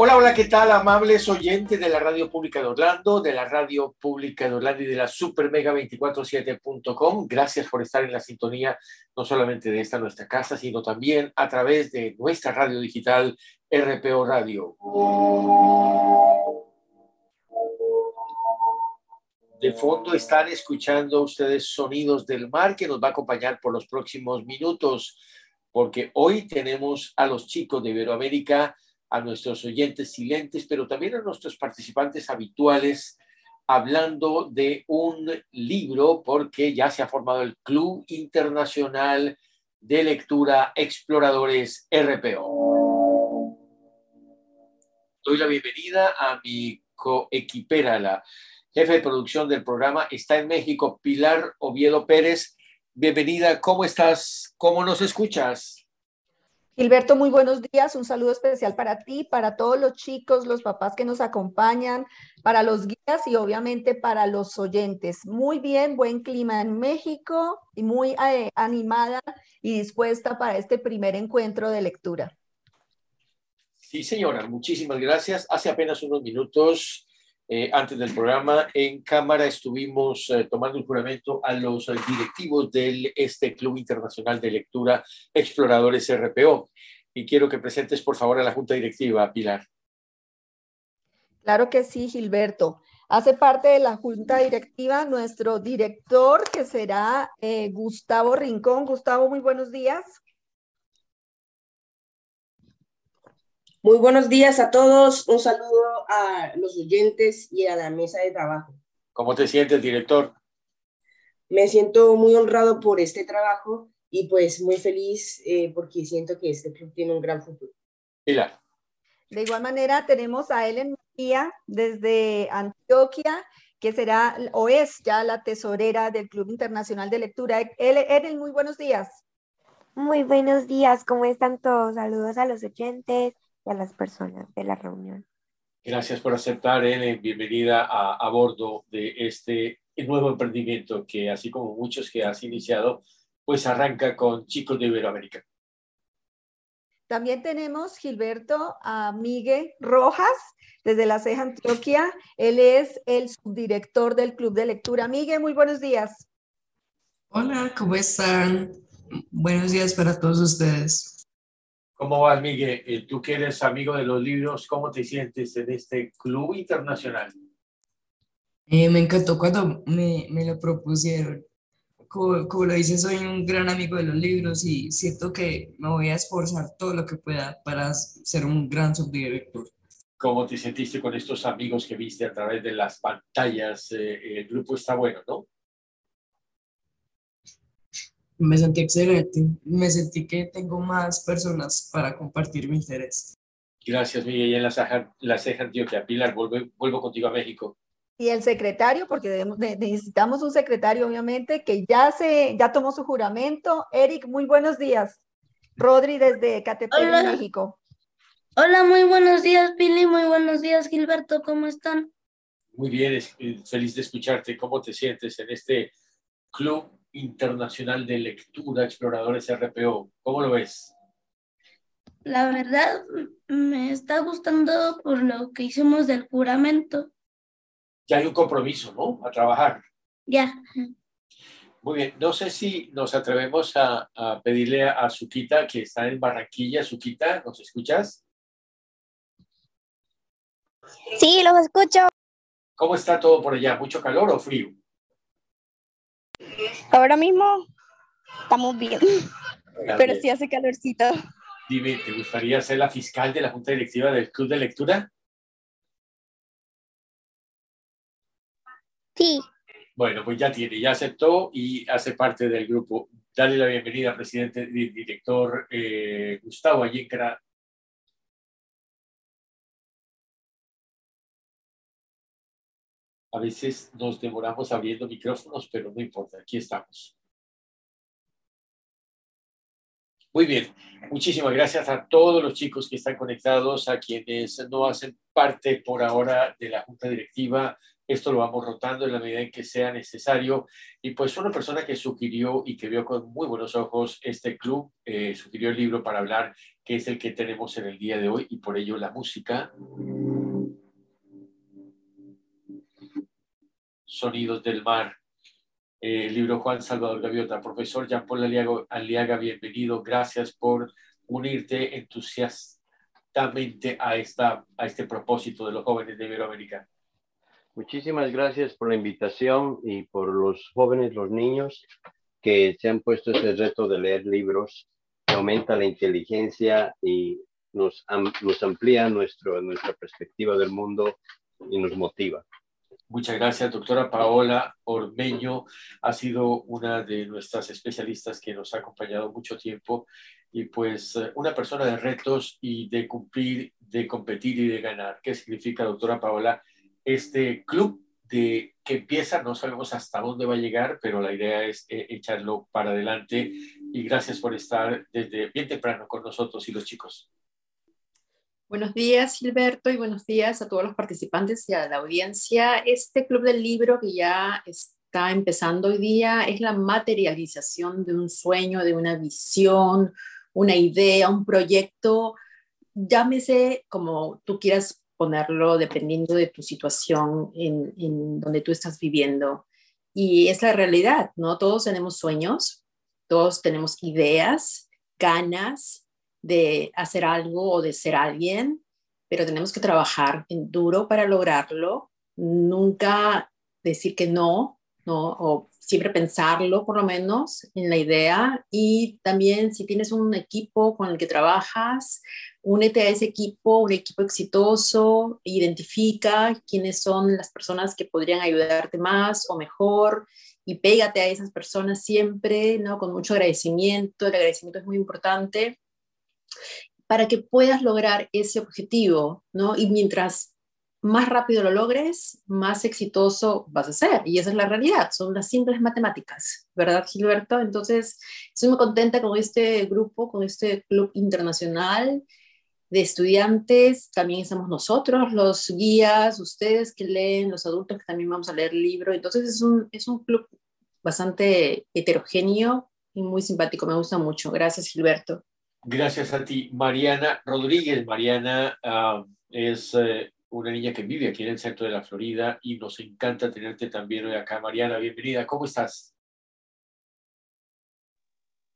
Hola, hola, ¿qué tal, amables oyentes de la Radio Pública de Orlando, de la Radio Pública de Orlando y de la supermega247.com? Gracias por estar en la sintonía, no solamente de esta nuestra casa, sino también a través de nuestra radio digital RPO Radio. De fondo están escuchando ustedes sonidos del mar que nos va a acompañar por los próximos minutos, porque hoy tenemos a los chicos de Iberoamérica a nuestros oyentes silentes, pero también a nuestros participantes habituales, hablando de un libro, porque ya se ha formado el Club Internacional de Lectura Exploradores RPO. Doy la bienvenida a mi coequipera, la jefe de producción del programa, está en México, Pilar Oviedo Pérez. Bienvenida, ¿cómo estás? ¿Cómo nos escuchas? Gilberto, muy buenos días. Un saludo especial para ti, para todos los chicos, los papás que nos acompañan, para los guías y obviamente para los oyentes. Muy bien, buen clima en México y muy eh, animada y dispuesta para este primer encuentro de lectura. Sí, señora, muchísimas gracias. Hace apenas unos minutos eh, antes del programa en cámara estuvimos eh, tomando el juramento a los directivos de este Club Internacional de Lectura Exploradores RPO. Y quiero que presentes, por favor, a la Junta Directiva, Pilar. Claro que sí, Gilberto. Hace parte de la Junta Directiva nuestro director, que será eh, Gustavo Rincón. Gustavo, muy buenos días. Muy buenos días a todos. Un saludo a los oyentes y a la mesa de trabajo. ¿Cómo te sientes, director? Me siento muy honrado por este trabajo y pues muy feliz eh, porque siento que este club tiene un gran futuro. Pilar. De igual manera, tenemos a Ellen María desde Antioquia, que será o es ya la tesorera del Club Internacional de Lectura. Ellen, muy buenos días. Muy buenos días, ¿cómo están todos? Saludos a los oyentes, a las personas de la reunión. Gracias por aceptar, Ellen. Bienvenida a, a bordo de este nuevo emprendimiento que, así como muchos que has iniciado, pues arranca con chicos de Iberoamérica. También tenemos, Gilberto, a Miguel Rojas, desde la Ceja Antioquia. Él es el subdirector del Club de Lectura. Miguel, muy buenos días. Hola, ¿cómo están? Buenos días para todos ustedes. ¿Cómo vas, Miguel? Eh, tú que eres amigo de los libros, ¿cómo te sientes en este club internacional? Eh, me encantó cuando me, me lo propusieron. Como, como, lo dices, soy un gran amigo de los libros y siento que me voy a esforzar todo lo que pueda para ser un gran subdirector. ¿Cómo te sentiste con estos amigos que viste a través de las pantallas? Eh, el grupo está bueno, ¿no? Me sentí excelente. Me sentí que tengo más personas para compartir mi interés. Gracias, Miguel. Y en la ceja, la ceja Antioquia. Pilar, vuelvo, vuelvo contigo a México. Y el secretario, porque debemos, necesitamos un secretario, obviamente, que ya, se, ya tomó su juramento. Eric, muy buenos días. Rodri, desde Catepec, México. Hola, muy buenos días, Pili. Muy buenos días, Gilberto. ¿Cómo están? Muy bien, feliz de escucharte. ¿Cómo te sientes en este club Internacional de Lectura Exploradores RPO. ¿Cómo lo ves? La verdad, me está gustando por lo que hicimos del juramento. Ya hay un compromiso, ¿no? A trabajar. Ya. Muy bien. No sé si nos atrevemos a, a pedirle a Suquita, que está en Barranquilla. Suquita, ¿nos escuchas? Sí, los escucho. ¿Cómo está todo por allá? ¿Mucho calor o frío? Ahora mismo estamos bien, pero sí hace calorcito. Dime, ¿te gustaría ser la fiscal de la Junta Directiva del Club de Lectura? Sí. Bueno, pues ya tiene, ya aceptó y hace parte del grupo darle la bienvenida presidente y director eh, Gustavo Ayecra. A veces nos demoramos abriendo micrófonos, pero no importa, aquí estamos. Muy bien, muchísimas gracias a todos los chicos que están conectados, a quienes no hacen parte por ahora de la junta directiva. Esto lo vamos rotando en la medida en que sea necesario. Y pues una persona que sugirió y que vio con muy buenos ojos este club, eh, sugirió el libro para hablar, que es el que tenemos en el día de hoy, y por ello la música. Sonidos del Mar, eh, el libro Juan Salvador Gaviota. Profesor Jean Paul Aliaga, bienvenido. Gracias por unirte entusiastamente a, esta, a este propósito de los jóvenes de Iberoamérica. Muchísimas gracias por la invitación y por los jóvenes, los niños que se han puesto ese reto de leer libros que aumenta la inteligencia y nos, nos amplía nuestro, nuestra perspectiva del mundo y nos motiva. Muchas gracias, doctora Paola Ormeño. Ha sido una de nuestras especialistas que nos ha acompañado mucho tiempo y pues una persona de retos y de cumplir, de competir y de ganar. ¿Qué significa, doctora Paola, este club de que empieza? No sabemos hasta dónde va a llegar, pero la idea es eh, echarlo para adelante. Y gracias por estar desde bien temprano con nosotros y los chicos. Buenos días, Gilberto, y buenos días a todos los participantes y a la audiencia. Este club del libro que ya está empezando hoy día es la materialización de un sueño, de una visión, una idea, un proyecto, llámese como tú quieras ponerlo, dependiendo de tu situación en, en donde tú estás viviendo. Y es la realidad, ¿no? Todos tenemos sueños, todos tenemos ideas, ganas, de hacer algo o de ser alguien, pero tenemos que trabajar en duro para lograrlo, nunca decir que no, ¿no? O siempre pensarlo por lo menos en la idea y también si tienes un equipo con el que trabajas, únete a ese equipo, un equipo exitoso, identifica quiénes son las personas que podrían ayudarte más o mejor y pégate a esas personas siempre, ¿no? Con mucho agradecimiento, el agradecimiento es muy importante para que puedas lograr ese objetivo, ¿no? Y mientras más rápido lo logres, más exitoso vas a ser. Y esa es la realidad, son las simples matemáticas, ¿verdad, Gilberto? Entonces, estoy muy contenta con este grupo, con este club internacional de estudiantes. También estamos nosotros, los guías, ustedes que leen, los adultos que también vamos a leer libro. Entonces, es un, es un club bastante heterogéneo y muy simpático, me gusta mucho. Gracias, Gilberto. Gracias a ti, Mariana Rodríguez. Mariana ah, es eh, una niña que vive aquí en el centro de la Florida y nos encanta tenerte también hoy acá. Mariana, bienvenida. ¿Cómo estás?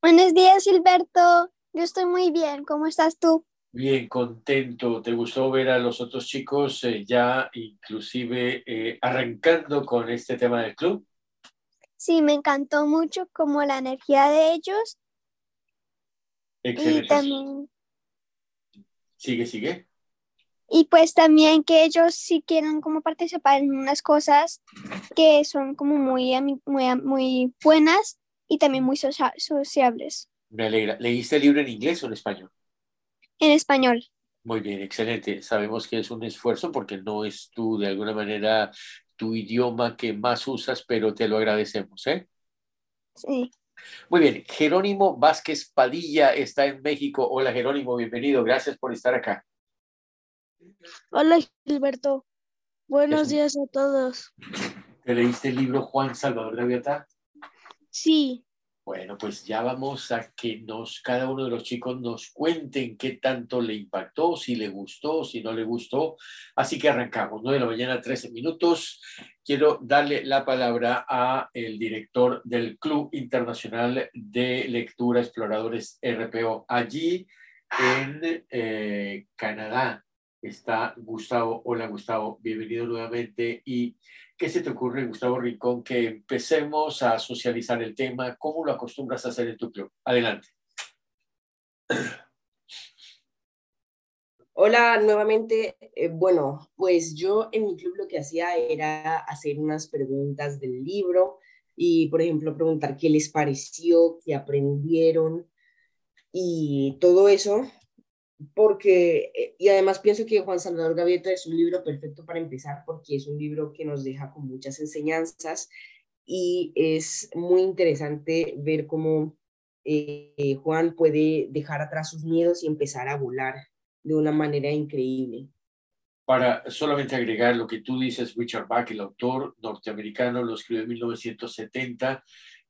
Buenos días, Gilberto. Yo estoy muy bien. ¿Cómo estás tú? Bien, contento. ¿Te gustó ver a los otros chicos eh, ya inclusive eh, arrancando con este tema del club? Sí, me encantó mucho como la energía de ellos Excelente. Y también... Sigue, sigue. Y pues también que ellos sí quieren como participar en unas cosas que son como muy, muy, muy buenas y también muy sociables. Me alegra. ¿Leíste el libro en inglés o en español? En español. Muy bien, excelente. Sabemos que es un esfuerzo porque no es tú de alguna manera tu idioma que más usas, pero te lo agradecemos, ¿eh? Sí. Muy bien, Jerónimo Vázquez Padilla está en México. Hola Jerónimo, bienvenido. Gracias por estar acá. Hola Gilberto. Buenos días a todos. ¿Te leíste el libro Juan Salvador Gaviota? Sí. Bueno, pues ya vamos a que nos, cada uno de los chicos nos cuenten qué tanto le impactó, si le gustó, si no le gustó. Así que arrancamos, 9 de la mañana, 13 minutos. Quiero darle la palabra a el director del Club Internacional de Lectura Exploradores RPO. Allí en eh, Canadá está Gustavo. Hola Gustavo, bienvenido nuevamente. Y ¿Qué se te ocurre, Gustavo Rincón, que empecemos a socializar el tema? ¿Cómo lo acostumbras a hacer en tu club? Adelante. Hola, nuevamente. Eh, bueno, pues yo en mi club lo que hacía era hacer unas preguntas del libro y, por ejemplo, preguntar qué les pareció, qué aprendieron y todo eso, porque, eh, y además pienso que Juan Salvador Gaviota es un libro perfecto para empezar porque es un libro que nos deja con muchas enseñanzas y es muy interesante ver cómo eh, Juan puede dejar atrás sus miedos y empezar a volar de una manera increíble. Para solamente agregar lo que tú dices, Richard Bach, el autor norteamericano, lo escribió en 1970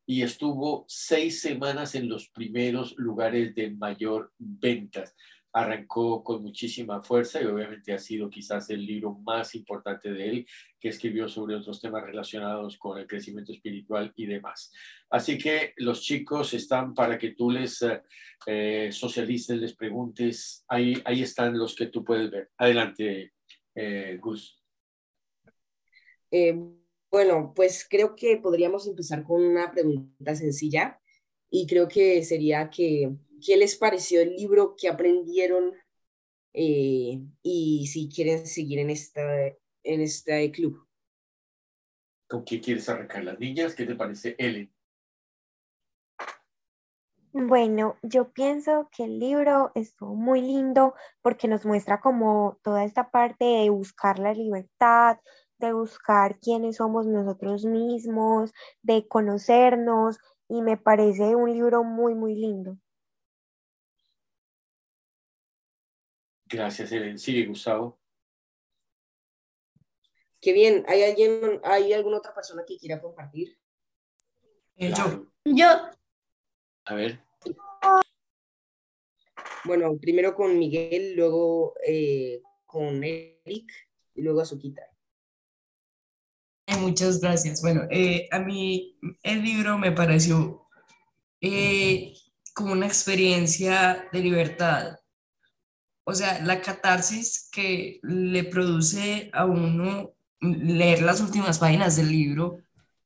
y estuvo seis semanas en los primeros lugares de mayor ventas arrancó con muchísima fuerza y obviamente ha sido quizás el libro más importante de él que escribió sobre otros temas relacionados con el crecimiento espiritual y demás. Así que los chicos están para que tú les eh, socialices, les preguntes, ahí, ahí están los que tú puedes ver. Adelante, eh, Gus. Eh, bueno, pues creo que podríamos empezar con una pregunta sencilla y creo que sería que qué les pareció el libro, qué aprendieron eh, y si quieren seguir en, esta, en este club. ¿Con qué quieres arrancar las niñas? ¿Qué te parece, Ellen? Bueno, yo pienso que el libro estuvo muy lindo porque nos muestra como toda esta parte de buscar la libertad, de buscar quiénes somos nosotros mismos, de conocernos y me parece un libro muy, muy lindo. Gracias, Ellen. Sigue, Gustavo. Qué bien. ¿Hay alguien, hay alguna otra persona que quiera compartir? Eh, yo. Yo. A ver. Bueno, primero con Miguel, luego eh, con Eric y luego a Suquita. Eh, muchas gracias. Bueno, a mí el libro me pareció como una experiencia de libertad o sea, la catarsis que le produce a uno leer las últimas páginas del libro,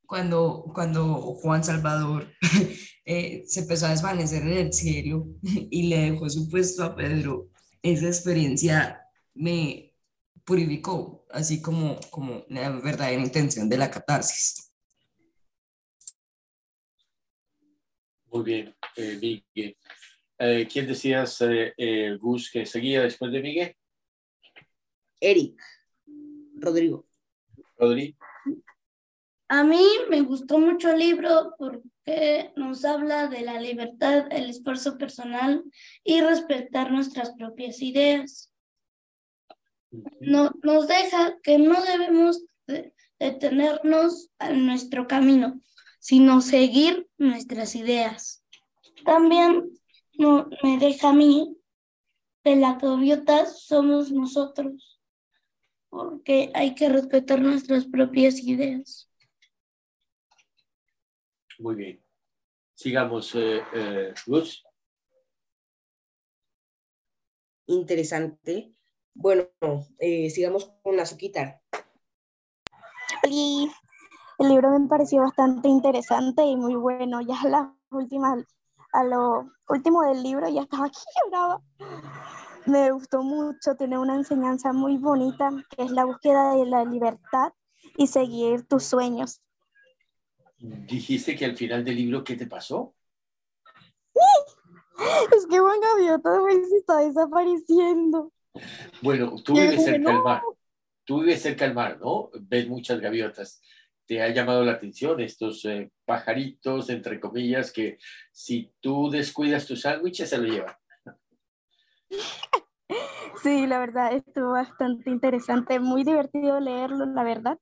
cuando, cuando Juan Salvador eh, se empezó a desvanecer en el cielo y le dejó su puesto a Pedro, esa experiencia me purificó, así como, como la verdadera intención de la catarsis. Muy bien, eh, Miguel. Eh, ¿Quién decías, eh, eh, Gus, que seguía después de Miguel? Eric. Rodrigo. Rodrigo. A mí me gustó mucho el libro porque nos habla de la libertad, el esfuerzo personal y respetar nuestras propias ideas. No, nos deja que no debemos detenernos en nuestro camino, sino seguir nuestras ideas. También no me deja a mí de la gaviota somos nosotros, porque hay que respetar nuestras propias ideas. Muy bien. Sigamos, eh, eh Luz. Interesante. Bueno, eh, sigamos con la suquita. El libro me pareció bastante interesante y muy bueno. Ya las últimas a lo último del libro ya estaba aquí lloraba. Me gustó mucho, tiene una enseñanza muy bonita, que es la búsqueda de la libertad y seguir tus sueños. Dijiste que al final del libro, ¿qué te pasó? Es que Juan Gaviota se está desapareciendo. Bueno, tú vives cerca del mar. Tú vives cerca del mar, ¿no? Ves muchas gaviotas te ha llamado la atención estos eh, pajaritos, entre comillas, que si tú descuidas tu sándwich, se lo llevan. Sí, la verdad, estuvo bastante interesante, muy divertido leerlo, la verdad,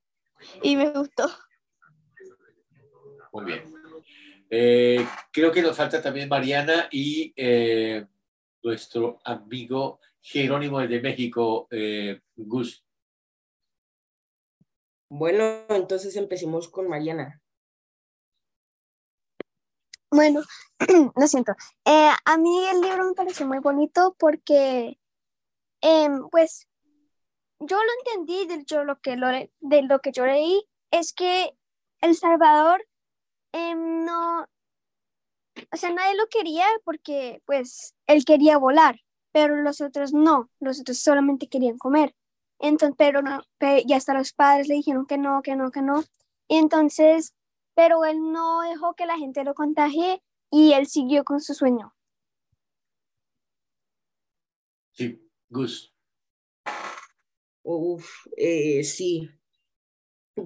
y me gustó. Muy bien. Eh, creo que nos falta también Mariana y eh, nuestro amigo Jerónimo de México, Gus. Bueno, entonces empecemos con Mariana. Bueno, lo siento. Eh, a mí el libro me pareció muy bonito porque, em, pues, yo lo entendí de, yo, lo que lo, de lo que yo leí, es que El Salvador em, no, o sea, nadie lo quería porque, pues, él quería volar, pero los otros no, los otros solamente querían comer. Entonces, pero no, y hasta los padres le dijeron que no, que no, que no. Entonces pero él no dejó que la gente lo contagie y él siguió con su sueño. Sí, Gus. Uf, eh, sí.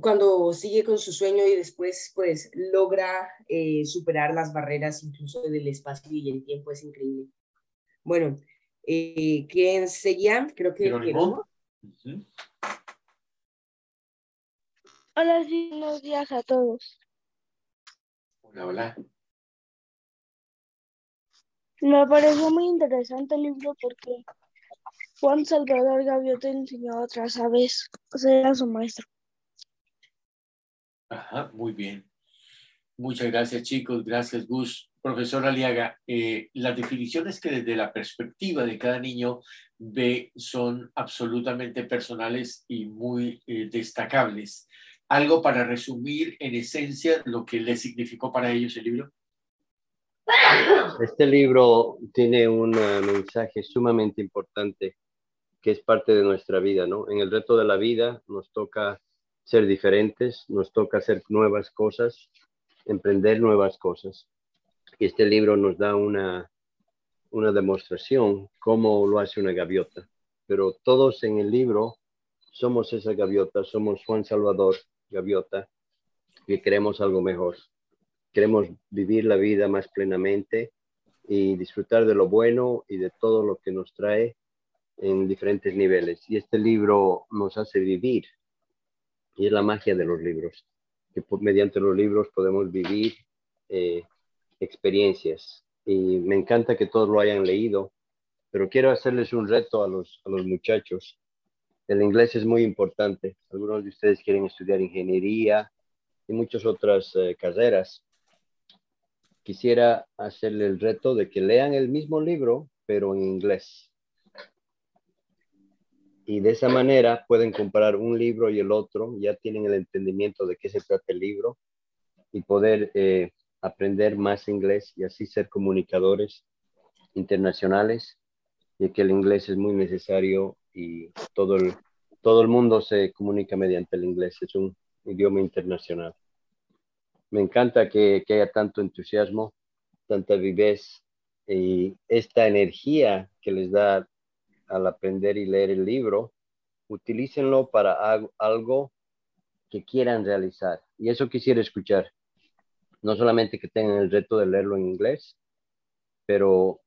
Cuando sigue con su sueño y después pues logra eh, superar las barreras incluso del espacio y el tiempo es increíble. Bueno, eh, ¿quién seguía? Creo que Jerónimo. Hola, sí, buenos días a todos. Hola, hola. Me pareció muy interesante el libro porque Juan Salvador Gaviota enseñó a otras aves, o sea, era su maestro. Ajá, muy bien. Muchas gracias, chicos. Gracias, Gus. Profesor Aliaga, eh, las definiciones que desde la perspectiva de cada niño ve son absolutamente personales y muy eh, destacables. ¿Algo para resumir en esencia lo que le significó para ellos el libro? Este libro tiene un eh, mensaje sumamente importante que es parte de nuestra vida, ¿no? En el reto de la vida nos toca ser diferentes, nos toca hacer nuevas cosas, emprender nuevas cosas. Y este libro nos da una, una demostración cómo lo hace una gaviota. Pero todos en el libro somos esa gaviota, somos Juan Salvador Gaviota, y queremos algo mejor. Queremos vivir la vida más plenamente y disfrutar de lo bueno y de todo lo que nos trae en diferentes niveles. Y este libro nos hace vivir. Y es la magia de los libros, que mediante los libros podemos vivir eh, experiencias. Y me encanta que todos lo hayan leído, pero quiero hacerles un reto a los, a los muchachos. El inglés es muy importante. Algunos de ustedes quieren estudiar ingeniería y muchas otras eh, carreras. Quisiera hacerle el reto de que lean el mismo libro, pero en inglés. Y de esa manera pueden comparar un libro y el otro, ya tienen el entendimiento de qué se trata el libro y poder eh, aprender más inglés y así ser comunicadores internacionales, y que el inglés es muy necesario y todo el, todo el mundo se comunica mediante el inglés, es un idioma internacional. Me encanta que, que haya tanto entusiasmo, tanta vivez y esta energía que les da al aprender y leer el libro, utilícenlo para algo que quieran realizar. Y eso quisiera escuchar. No solamente que tengan el reto de leerlo en inglés, pero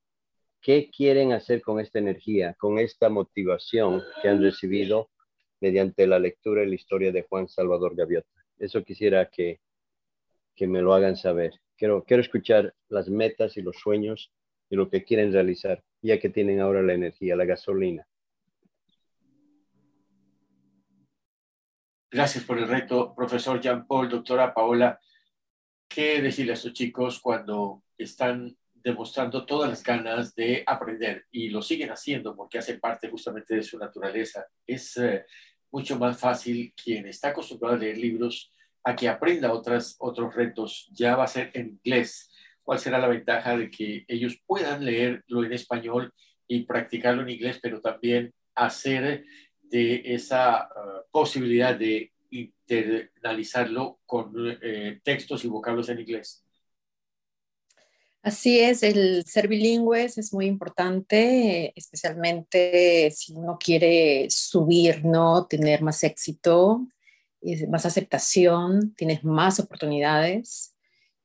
¿qué quieren hacer con esta energía, con esta motivación que han recibido mediante la lectura y la historia de Juan Salvador Gaviota? Eso quisiera que, que me lo hagan saber. Quiero, quiero escuchar las metas y los sueños y lo que quieren realizar, ya que tienen ahora la energía, la gasolina. Gracias por el reto, profesor Jean Paul, doctora Paola. ¿Qué decirle a estos chicos cuando están demostrando todas las ganas de aprender y lo siguen haciendo porque hace parte justamente de su naturaleza? Es eh, mucho más fácil quien está acostumbrado a leer libros a que aprenda otras, otros retos. Ya va a ser en inglés. ¿Cuál será la ventaja de que ellos puedan leerlo en español y practicarlo en inglés, pero también hacer de esa uh, posibilidad de internalizarlo con eh, textos y vocablos en inglés. Así es, el ser bilingües es muy importante, especialmente si uno quiere subir, ¿no? Tener más éxito, más aceptación, tienes más oportunidades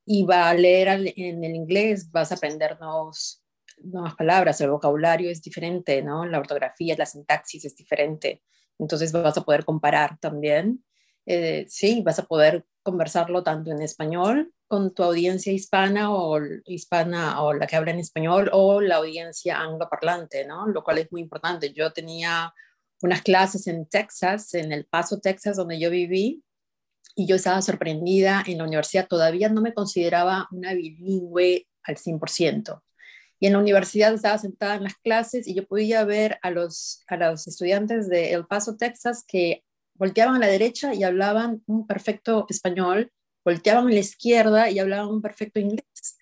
y va a leer en el inglés, vas a aprender nuevos, nuevas palabras, el vocabulario es diferente, ¿no? La ortografía, la sintaxis es diferente. Entonces vas a poder comparar también. Eh, sí, vas a poder conversarlo tanto en español con tu audiencia hispana o hispana o la que habla en español o la audiencia angloparlante, ¿no? Lo cual es muy importante. Yo tenía unas clases en Texas, en El Paso, Texas, donde yo viví, y yo estaba sorprendida en la universidad. Todavía no me consideraba una bilingüe al 100%. Y en la universidad estaba sentada en las clases y yo podía ver a los, a los estudiantes de El Paso, Texas, que volteaban a la derecha y hablaban un perfecto español, volteaban a la izquierda y hablaban un perfecto inglés.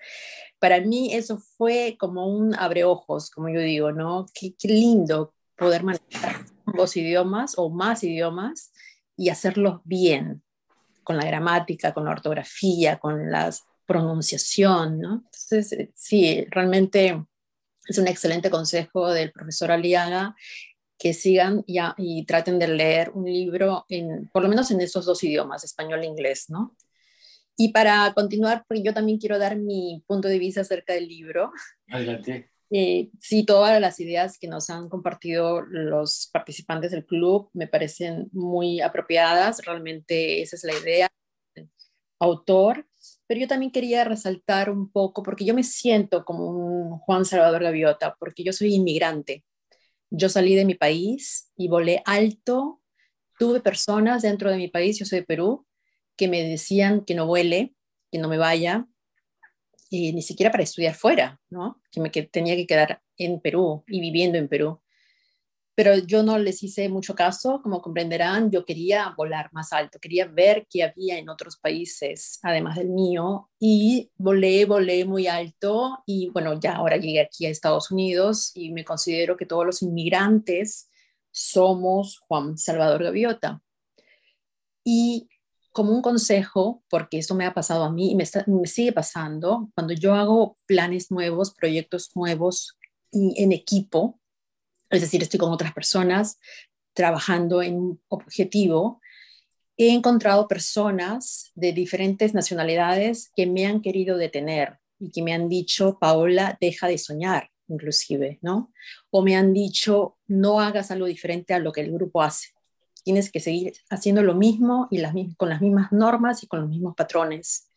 Para mí eso fue como un abreojos, como yo digo, ¿no? Qué, qué lindo poder manejar dos idiomas o más idiomas y hacerlos bien. con la gramática, con la ortografía, con la pronunciación, ¿no? Entonces, eh, sí, realmente es un excelente consejo del profesor Aliaga que sigan ya, y traten de leer un libro, en, por lo menos en esos dos idiomas, español e inglés, ¿no? Y para continuar, porque yo también quiero dar mi punto de vista acerca del libro. Adelante. Eh, sí, todas las ideas que nos han compartido los participantes del club me parecen muy apropiadas, realmente esa es la idea. Autor, pero yo también quería resaltar un poco, porque yo me siento como un Juan Salvador Gaviota, porque yo soy inmigrante. Yo salí de mi país y volé alto. Tuve personas dentro de mi país, yo soy de Perú, que me decían que no vuele, que no me vaya, ni siquiera para estudiar fuera, ¿no? Que me que tenía que quedar en Perú y viviendo en Perú. Pero yo no les hice mucho caso, como comprenderán, yo quería volar más alto, quería ver qué había en otros países, además del mío, y volé, volé muy alto y bueno, ya ahora llegué aquí a Estados Unidos y me considero que todos los inmigrantes somos Juan Salvador Gaviota. Y como un consejo, porque esto me ha pasado a mí y me, sigue pasando, cuando yo hago planes nuevos, proyectos nuevos en equipo, es decir, estoy con otras personas trabajando en un objetivo, he encontrado personas de diferentes nacionalidades que me han querido detener y que me han dicho, Paola, deja de soñar, inclusive, ¿no? O me han dicho, no hagas algo diferente a lo que el grupo hace tienes que seguir haciendo lo mismo y con las mismas normas y con los mismos patrones.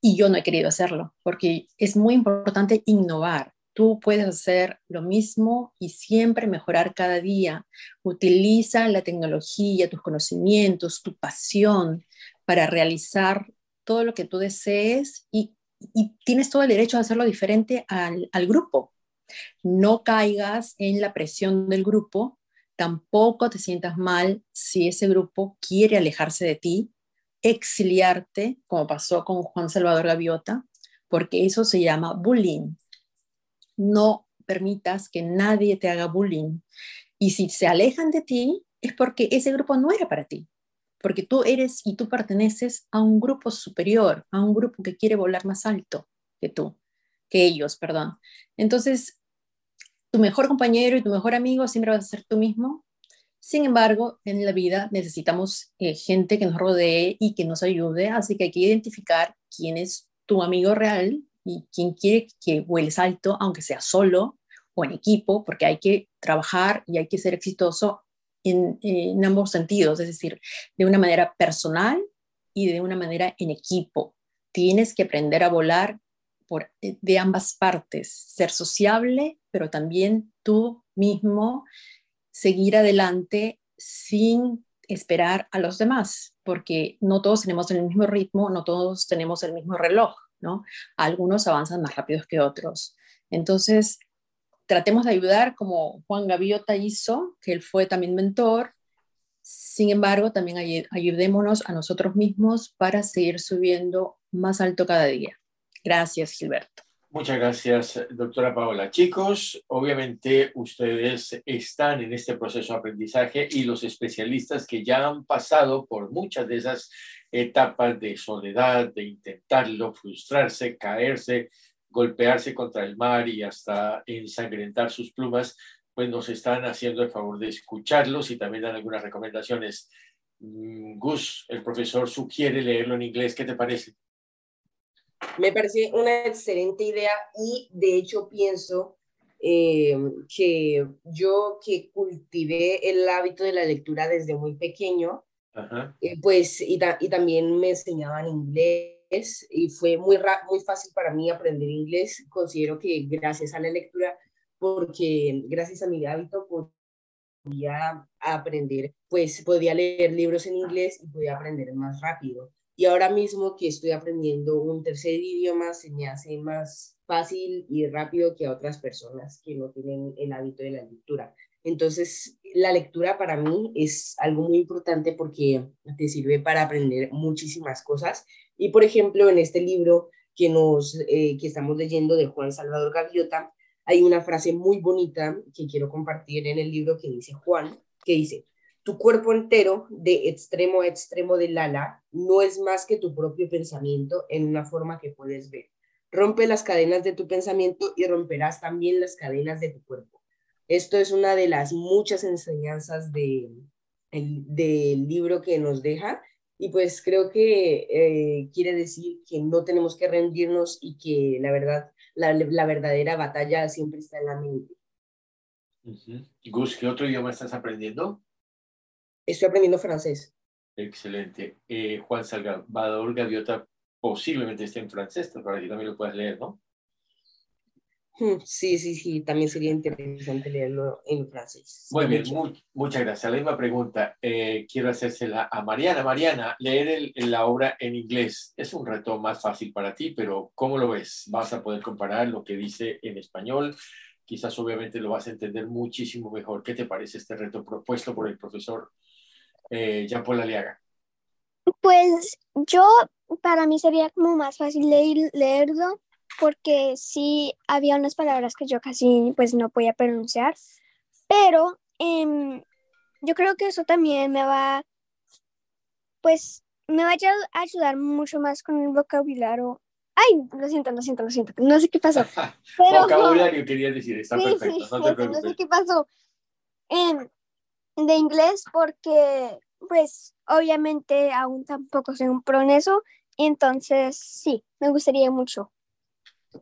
Y yo no he querido hacerlo, porque es muy importante innovar. Tú puedes hacer lo mismo y siempre mejorar cada día. Utiliza la tecnología, tus conocimientos, tu pasión para realizar todo lo que tú desees y, tienes todo el derecho a hacerlo diferente al, al grupo. No caigas en la presión del grupo Tampoco te sientas mal si ese grupo quiere alejarse de ti, exiliarte, como pasó con Juan Salvador Gaviota, porque eso se llama bullying. No permitas que nadie te haga bullying. Y si se alejan de ti, es porque ese grupo no era para ti, porque tú eres y tú perteneces a un grupo superior, a un grupo que quiere volar más alto que tú, que ellos, perdón. Entonces, tu mejor compañero y tu mejor amigo siempre vas a ser tú mismo. Sin embargo, en la vida necesitamos eh, gente que nos rodee y que nos ayude, así que hay que identificar quién es tu amigo real y quién quiere que vueles alto, aunque sea solo o en equipo, porque hay que trabajar y hay que ser exitoso en, en ambos sentidos, es decir, de una manera personal y de una manera en equipo. Tienes que aprender a volar eh, de ambas partes, ser sociable, pero también tú mismo seguir adelante sin esperar a los demás, porque no todos tenemos el mismo ritmo, no todos tenemos el mismo reloj, ¿no? Algunos avanzan más rápidos que otros. Entonces, tratemos de ayudar como Juan Gaviota hizo, que él fue también mentor. Sin embargo, también ayudémonos a nosotros mismos para seguir subiendo más alto cada día. Gracias, Gilberto. Muchas gracias, doctora Paola. Chicos, obviamente ustedes están en este proceso de aprendizaje y los especialistas que ya han pasado por muchas de esas etapas de soledad, de intentarlo, frustrarse, caerse, golpearse contra el mar y hasta ensangrentar sus plumas, pues nos están haciendo el favor de escucharlos y también dan algunas recomendaciones. Mm, Gus, el profesor sugiere leerlo en inglés. ¿Qué te parece? Me parece una excelente idea y de hecho pienso eh, que yo que cultivé el hábito de la lectura desde muy pequeño, eh, pues y, y, también me enseñaban inglés y fue muy, muy fácil para mí aprender inglés. Considero que gracias a la lectura, porque gracias a mi hábito podía aprender, pues podía leer libros en inglés y podía aprender más rápido. Y ahora mismo que estoy aprendiendo un tercer idioma, se me hace más fácil y rápido que a otras personas que no tienen el hábito de la lectura. Entonces, la lectura para mí es algo muy importante porque te sirve para aprender muchísimas cosas. Y, por ejemplo, en este libro que, nos, eh, que estamos leyendo de Juan Salvador Gaviota, hay una frase muy bonita que quiero compartir en el libro que dice Juan, que dice, tu cuerpo entero, de extremo a extremo del ala, no es más que tu propio pensamiento en una forma que puedes ver. Rompe las cadenas de tu pensamiento y romperás también las cadenas de tu cuerpo. Esto es una de las muchas enseñanzas de, del libro que nos deja y pues creo que eh, quiere decir que no tenemos que rendirnos y que la verdad, la, la verdadera batalla siempre está en la mente. Gus, ¿qué otro idioma estás aprendiendo? Estoy aprendiendo francés. Excelente. Eh, Juan Salvador Gaviota posiblemente esté en francés, para que también lo puedas leer, ¿no? Hmm, sí, sí, sí, también sería interesante leerlo en francés. Muy bien, muchas gracias. La misma pregunta eh, quiero hacérsela a Mariana. Mariana, leer la obra en inglés es un reto más fácil para ti, pero ¿cómo lo ves? ¿Vas a poder comparar lo que dice en español? Quizás obviamente lo vas a entender muchísimo mejor. ¿Qué te parece este reto propuesto por el profesor eh, Jean-Paul Aliaga? Pues yo, para mí sería como más fácil leer, leerlo porque sí había unas palabras que yo casi pues no podía pronunciar, pero em, yo creo que eso también me va, pues me va a ayudar mucho más con el vocabulario. Ay, lo siento, lo siento, lo siento, no sé qué pasó. Pero, vocabulario quería decir, está perfecto, no te preocupes. No sé qué pasó em, de inglés porque pues obviamente aún tampoco soy un pro en eso, entonces sí, me gustaría mucho.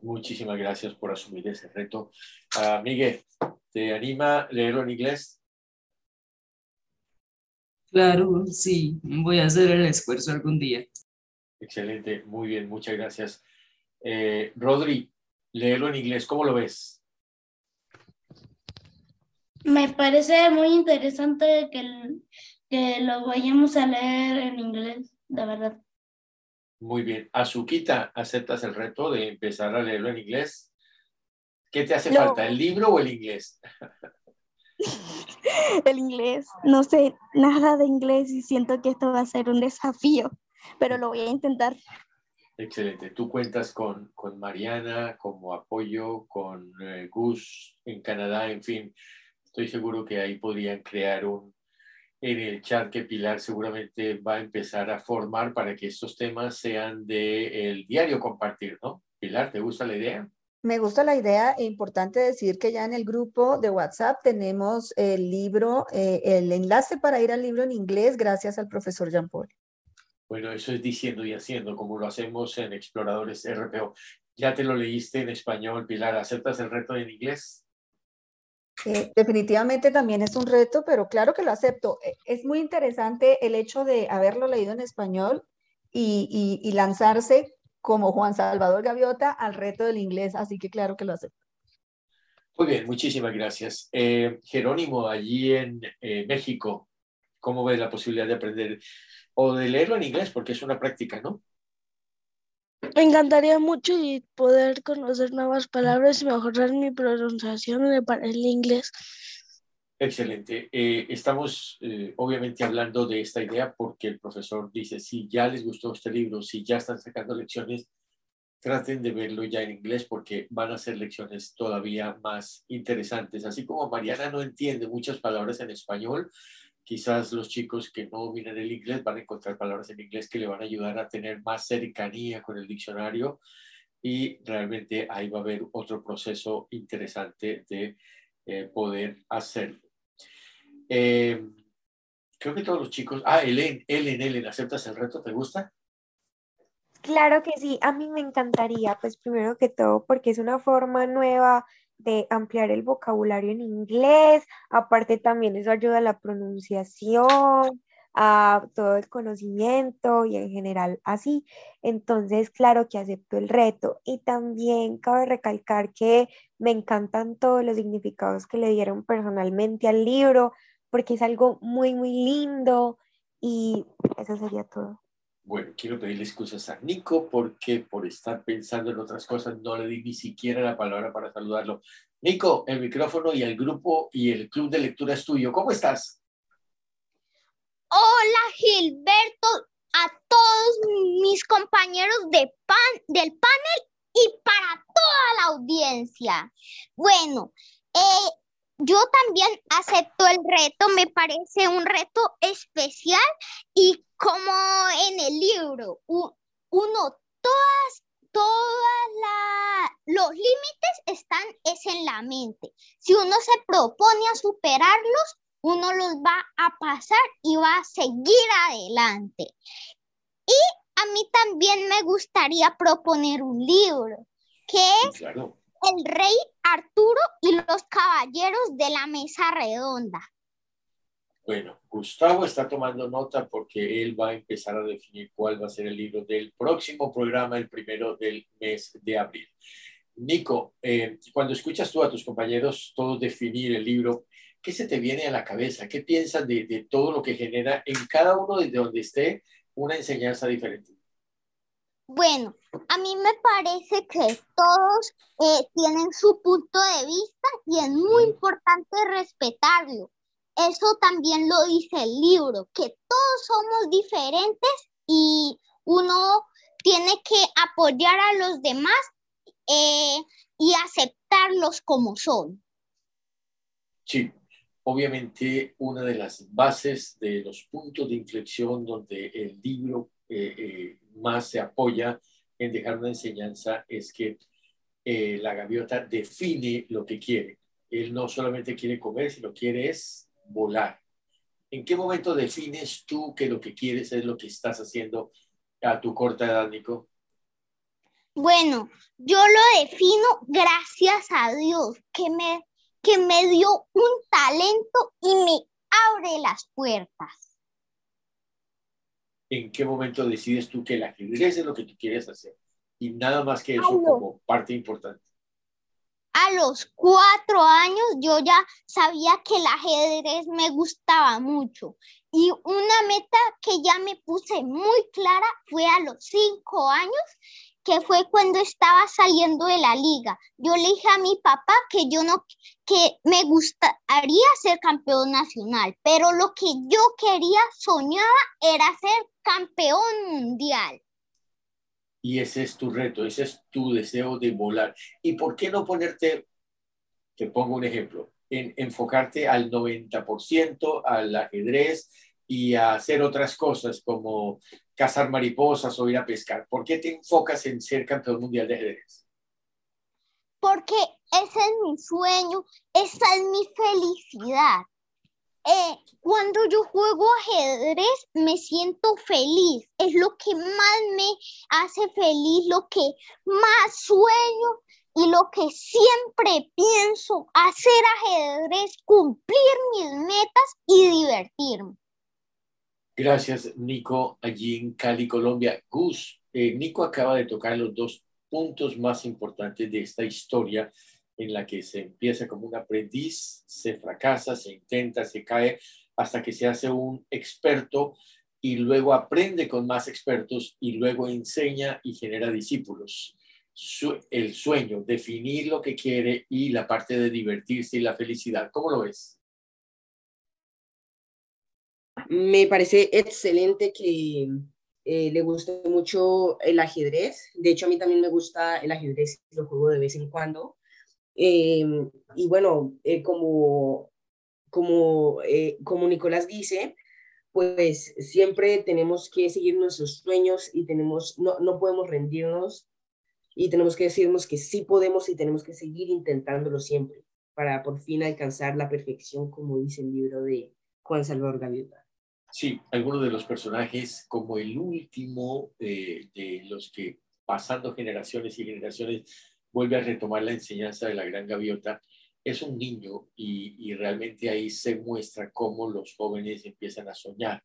Muchísimas gracias por asumir ese reto. Uh, Miguel, ¿te anima a leerlo en inglés? Claro, sí, voy a hacer el esfuerzo algún día. Excelente, muy bien, muchas gracias. Eh, Rodri, leerlo en inglés, ¿cómo lo ves? Me parece muy interesante que, que lo vayamos a leer en inglés, de verdad. Muy bien. Azuquita, ¿aceptas el reto de empezar a leerlo en inglés? ¿Qué te hace falta, el libro o el inglés? el inglés. No sé nada de inglés y siento que esto va a ser un desafío, pero lo voy a intentar. Excelente. Tú cuentas con, con Mariana como apoyo, con eh, Gus en Canadá, en fin. Estoy seguro que ahí podrían crear un, en el chat que Pilar seguramente va a empezar a formar para que estos temas sean del diario compartir, ¿no? Pilar, ¿te gusta la idea? Me gusta la idea, es importante decir que ya en el grupo de WhatsApp tenemos el libro, eh, el enlace para ir al libro en inglés gracias al profesor Jean Paul. Bueno, eso es diciendo y haciendo, como lo hacemos en Exploradores RPO. Ya te lo leíste en español, Pilar, ¿aceptas el reto en inglés? Eh, definitivamente también es un reto, pero claro que lo acepto. Eh, es muy interesante el hecho de haberlo leído en español y, lanzarse como Juan Salvador Gaviota al reto del inglés, así que claro que lo acepto. Muy bien, muchísimas gracias. Eh, Jerónimo, allí en México, ¿cómo ves la posibilidad de aprender o de leerlo en inglés? Porque es una práctica, ¿no? Me encantaría mucho y poder conocer nuevas palabras y mejorar mi pronunciación para el inglés. Excelente. Eh, estamos eh, obviamente hablando de esta idea porque el profesor dice, si ya les gustó este libro, si ya están sacando lecciones, traten de verlo ya en inglés porque van a ser lecciones todavía más interesantes. Así como Mariana no entiende muchas palabras en español, quizás los chicos que no dominan el inglés van a encontrar palabras en inglés que le van a ayudar a tener más cercanía con el diccionario y realmente ahí va a haber otro proceso interesante de eh, poder hacerlo. Eh, creo que todos los chicos... Ah, Ellen, Ellen, Ellen, ¿aceptas el reto? ¿Te gusta? Claro que sí, a mí me encantaría, pues primero que todo porque es una forma nueva de ampliar el vocabulario en inglés, aparte también eso ayuda a la pronunciación, a todo el conocimiento y en general así. Entonces, claro que acepto el reto y también cabe recalcar que me encantan todos los significados que le dieron personalmente al libro, porque es algo muy, muy lindo y eso sería todo. Bueno, quiero pedirle excusas a Nico porque por estar pensando en otras cosas no le di ni siquiera la palabra para saludarlo. Nico, el micrófono y el grupo y el club de lectura es tuyo. ¿Cómo estás? Hola Gilberto, a todos mis compañeros del panel y para toda la audiencia. Bueno, eh, yo también acepto el reto, me parece un reto especial y como en el libro, uno, todas, todas los límites están es en la mente. Si uno se propone a superarlos, uno los va a pasar y va a seguir adelante. Y a mí también me gustaría proponer un libro que es El Rey Arturo y los Caballeros de la Mesa Redonda. Bueno, Gustavo está tomando nota porque él va a empezar a definir cuál va a ser el libro del próximo programa, el primero del mes de abril. Nico, eh, cuando escuchas tú a tus compañeros todos definir el libro, ¿qué se te viene a la cabeza? ¿Qué piensas de, de todo lo que genera en cada uno desde donde esté una enseñanza diferente? Bueno, a mí me parece que todos eh, tienen su punto de vista y es muy importante respetarlo. Eso también lo dice el libro, que todos somos diferentes y uno tiene que apoyar a los demás eh, y aceptarlos como son. Sí, obviamente una de las bases de los puntos de inflexión donde el libro eh, más se apoya en dejar una enseñanza es que eh, la gaviota define lo que quiere. Él no solamente quiere comer, sino quiere es volar. ¿En qué momento defines tú que lo que quieres es lo que estás haciendo a tu corta edad, Nico? Bueno, yo lo defino gracias a Dios, que me, que me dio un talento y me abre las puertas en qué momento decides tú que el ajedrez es lo que tú quieres hacer. Y nada más que eso como parte importante. A los cuatro años yo ya sabía que el ajedrez me gustaba mucho. Y una meta que ya me puse muy clara fue a los cinco años que fue cuando estaba saliendo de la liga. Yo le dije a mi papá que yo no, que me gustaría ser campeón nacional, pero lo que yo quería, soñaba, era ser campeón mundial. Y ese es tu reto, ese es tu deseo de volar. ¿Y por qué no ponerte, te pongo un ejemplo, en enfocarte al 90% al ajedrez y a hacer otras cosas como cazar mariposas o ir a pescar? ¿Por qué te enfocas en ser campeón mundial de ajedrez? Porque ese es mi sueño, esa es mi felicidad. Eh, cuando yo juego ajedrez me siento feliz, es lo que más me hace feliz, lo que más sueño y lo que siempre pienso, hacer ajedrez, cumplir mis metas y divertirme. Gracias, Nico, allí en Cali, Colombia. Gus, eh, Nico acaba de tocar los dos puntos más importantes de esta historia en la que se empieza como un aprendiz, se fracasa, se intenta, se cae, hasta que se hace un experto y luego aprende con más expertos y luego enseña y genera discípulos. el sueño, definir lo que quiere y la parte de divertirse y la felicidad. ¿Cómo lo ves? Me parece excelente que eh, le guste mucho el ajedrez. De hecho, a mí también me gusta el ajedrez, lo juego de vez en cuando. Eh, y bueno, eh, como, como, como Nicolás dice, pues siempre tenemos que seguir nuestros sueños y tenemos, no, no podemos rendirnos y tenemos que decirnos que sí podemos y tenemos que seguir intentándolo siempre para por fin alcanzar la perfección, como dice el libro de Juan Salvador Gaviota. Sí, algunos de los personajes, como el último eh, de los que pasando generaciones y generaciones vuelve a retomar la enseñanza de la gran gaviota, es un niño y, y realmente ahí se muestra cómo los jóvenes empiezan a soñar.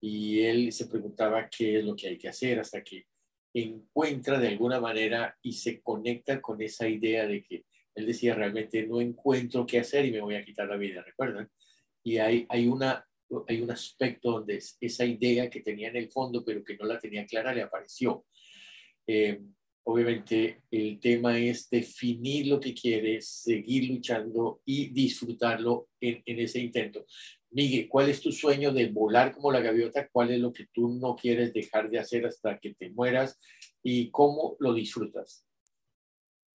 Y él se preguntaba qué es lo que hay que hacer hasta que encuentra de alguna manera y se conecta con esa idea de que él decía realmente no encuentro qué hacer y me voy a quitar la vida, ¿recuerdan? Y hay, hay una hay un aspecto donde esa idea que tenía en el fondo, pero que no la tenía clara, le apareció. Eh, obviamente el tema es definir lo que quieres, seguir luchando y disfrutarlo en, en, ese intento. Miguel, ¿cuál es tu sueño de volar como la gaviota? ¿Cuál es lo que tú no quieres dejar de hacer hasta que te mueras? ¿Y cómo lo disfrutas?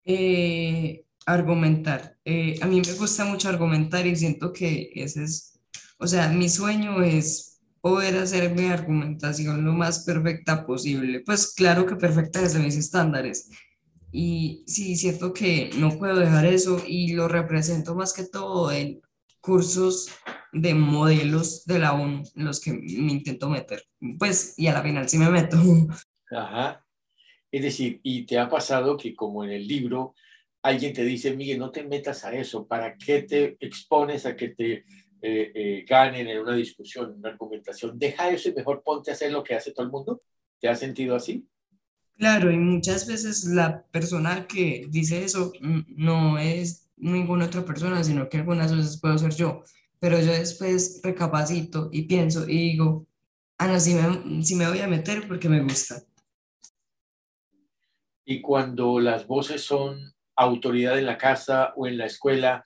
Eh, argumentar. Eh, a mí me gusta mucho argumentar y siento que ese es, o sea, mi sueño es poder hacer mi argumentación lo más perfecta posible. Pues claro que perfecta desde mis estándares. Y sí, siento que no puedo dejar eso y lo represento más que todo en cursos de modelos de la ONU en los que me intento meter. Pues, y a la final sí me meto. Ajá. Es decir, y te ha pasado que como en el libro alguien te dice, Miguel, no te metas a eso, ¿para qué te expones a que te eh, eh, ganen en una discusión, en una argumentación? Deja eso y mejor ponte a hacer lo que hace todo el mundo. ¿Te has sentido así? Claro, y muchas veces la persona que dice eso no es ninguna otra persona, sino que algunas veces puedo ser yo. Pero yo después recapacito y pienso y digo, ah, no, si me, si me voy a meter porque me gusta. Y cuando las voces son autoridad en la casa o en la escuela,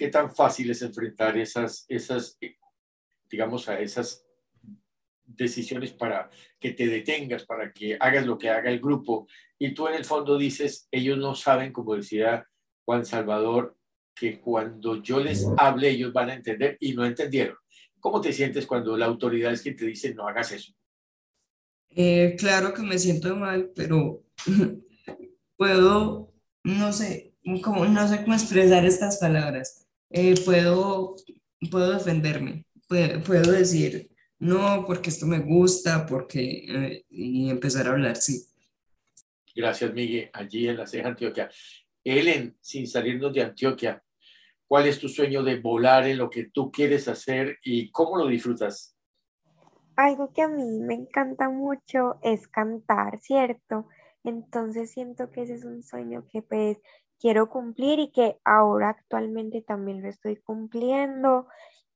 ¿qué tan fácil es enfrentar esas, esas digamos, a esas decisiones para que te detengas, para que hagas lo que haga el grupo? Y tú en el fondo dices, ellos no saben, como decía Juan Salvador, que cuando yo les hable ellos van a entender y no entendieron. ¿Cómo te sientes cuando la autoridad es quien te dice no hagas eso? Eh, claro que me siento mal, pero puedo, no sé, cómo, no sé cómo expresar estas palabras. Eh, puedo, puedo defenderme, puedo, puedo, decir, no, porque esto me gusta, porque, eh, y empezar a hablar, sí. Gracias, Miguel, allí en la ceja Antioquia. Ellen, sin salirnos de Antioquia, ¿cuál es tu sueño de volar en lo que tú quieres hacer y cómo lo disfrutas? Algo que a mí me encanta mucho es cantar, ¿cierto? Entonces siento que ese es un sueño que pues quiero cumplir y que ahora actualmente también lo estoy cumpliendo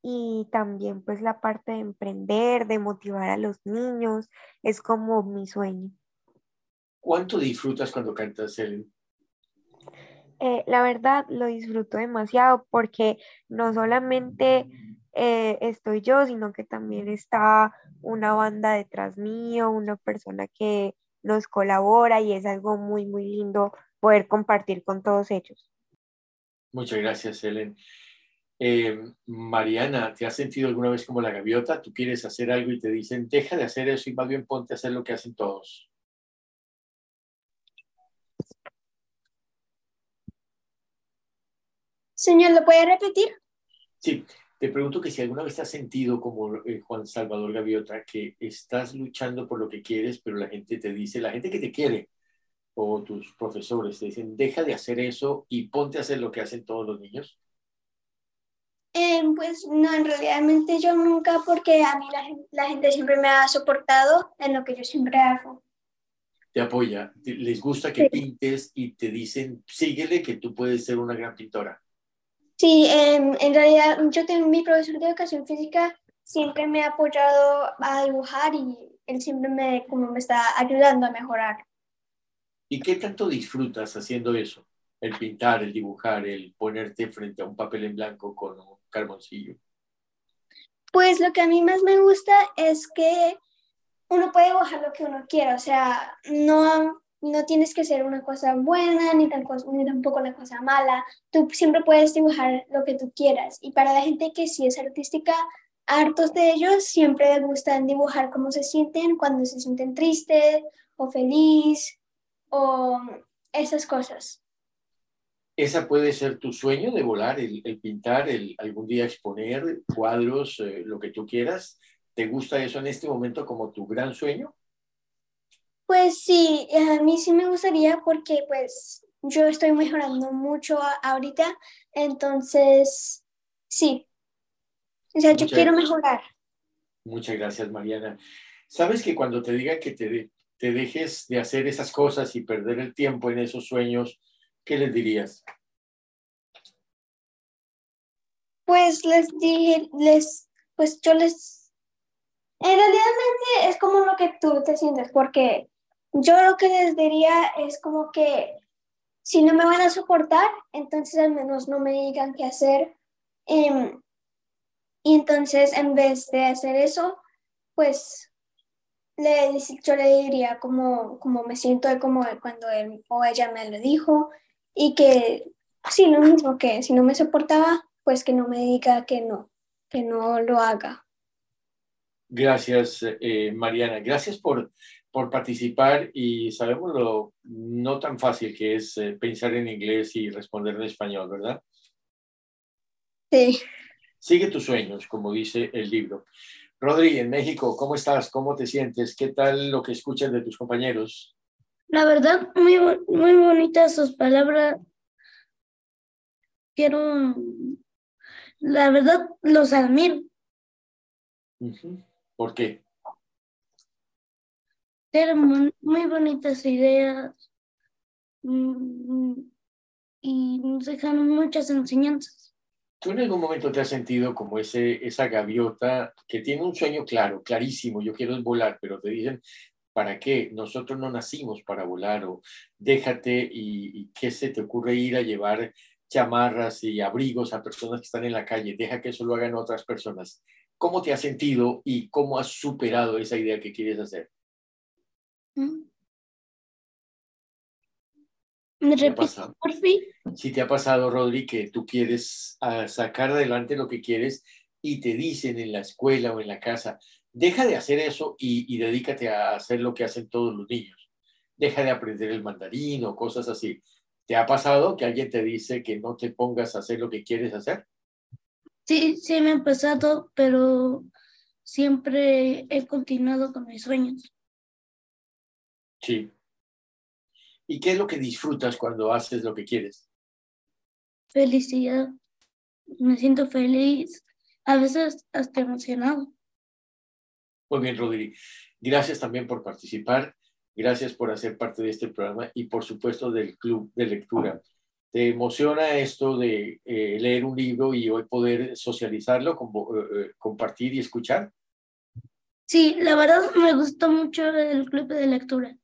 y también pues la parte de emprender, de motivar a los niños, es como mi sueño. ¿Cuánto disfrutas cuando cantas? Eh, la verdad lo disfruto demasiado porque no solamente eh, estoy yo, sino que también está una banda detrás mío, una persona que nos colabora y es algo muy, muy lindo poder compartir con todos ellos. Muchas gracias, Helen. Eh, Mariana, ¿te has sentido alguna vez como la gaviota? Tú quieres hacer algo y te dicen, deja de hacer eso y más bien ponte a hacer lo que hacen todos. Señor, ¿lo puede repetir? Sí, te pregunto que si alguna vez te has sentido como eh, Juan Salvador Gaviota, que estás luchando por lo que quieres, pero la gente te dice, la gente que te quiere, o tus profesores te dicen, deja de hacer eso y ponte a hacer lo que hacen todos los niños. Eh, pues no, en realidad yo nunca, porque a mí la, la gente siempre me ha soportado en lo que yo siempre hago te apoya, les gusta que pintes y te dicen, síguele que tú puedes ser una gran pintora. Sí, em, en realidad yo tengo mi profesor de educación física siempre me ha apoyado a dibujar y él siempre me, como me está ayudando a mejorar. ¿Y qué tanto disfrutas haciendo eso? El pintar, el dibujar, el ponerte frente a un papel en blanco con un carboncillo. Pues lo que a mí más me gusta es que uno puede dibujar lo que uno quiera, o sea, no no tienes que ser una cosa buena ni, tampoco una cosa mala. Tú siempre puedes dibujar lo que tú quieras. Y para la gente que sí es artística, hartos de ellos siempre les gustan dibujar cómo se sienten cuando se sienten tristes o feliz o esas cosas. ¿Esa puede ser tu sueño de volar, el, pintar, el algún día exponer cuadros, eh, lo que tú quieras? ¿Te gusta eso en este momento como tu gran sueño? Pues sí, a mí sí me gustaría porque pues yo estoy mejorando mucho ahorita, entonces sí. O sea, yo quiero mejorar. Muchas gracias, Mariana. Sabes que cuando te digan que te, te dejes de hacer esas cosas y perder el tiempo en esos sueños, ¿qué les dirías? Pues les dije, les, pues yo les, en realidad es como lo que tú te sientes, porque yo lo que les diría es como que si no me van a soportar, entonces al menos no me digan qué hacer. Em, y entonces en vez de hacer eso, pues le, yo le diría como, como me siento como cuando él o ella me lo dijo y que sí, lo mismo que si no me soportaba, pues que no me diga que no, que no lo haga. Gracias, eh, Mariana. Gracias por, por participar y sabemos lo no tan fácil que es eh, pensar en inglés y responder en español, ¿verdad? Sí. Sigue tus sueños, como dice el libro. Rodri, en México, ¿cómo estás? ¿Cómo te sientes? ¿Qué tal lo que escuchas de tus compañeros? La verdad, muy, muy bonitas sus palabras. Quiero, la verdad, los admiro. ¿Por qué? Tienen muy, bonitas ideas mm, y nos dejan muchas enseñanzas. ¿Tú en algún momento te has sentido como ese, esa gaviota que tiene un sueño claro, clarísimo, yo quiero volar, pero te dicen, ¿para qué? Nosotros no nacimos para volar o déjate y, y qué se te ocurre ir a llevar chamarras y abrigos a personas que están en la calle, deja que eso lo hagan otras personas. ¿Cómo te has sentido y cómo has superado esa idea que quieres hacer? Mm. ¿Me repites, por fin? Si te ha pasado, Rodri, que tú quieres ah, sacar adelante lo que quieres y te dicen en la escuela o en la casa, deja de hacer eso y, y dedícate a hacer lo que hacen todos los niños. Deja de aprender el mandarín o cosas así. ¿Te ha pasado que alguien te dice que no te pongas a hacer lo que quieres hacer? Sí, sí me ha pasado, pero siempre he continuado con mis sueños. Sí. ¿Y qué es lo que disfrutas cuando haces lo que quieres? Felicidad. Me siento feliz, a veces hasta emocionado. Muy bien, Rodri. Gracias también por participar. Gracias por hacer parte de este programa y por supuesto del club de lectura. ¿Te emociona esto de eh, leer un libro y hoy poder socializarlo, eh, eh, compartir y escuchar? Sí, la verdad me gustó mucho el club de lectura.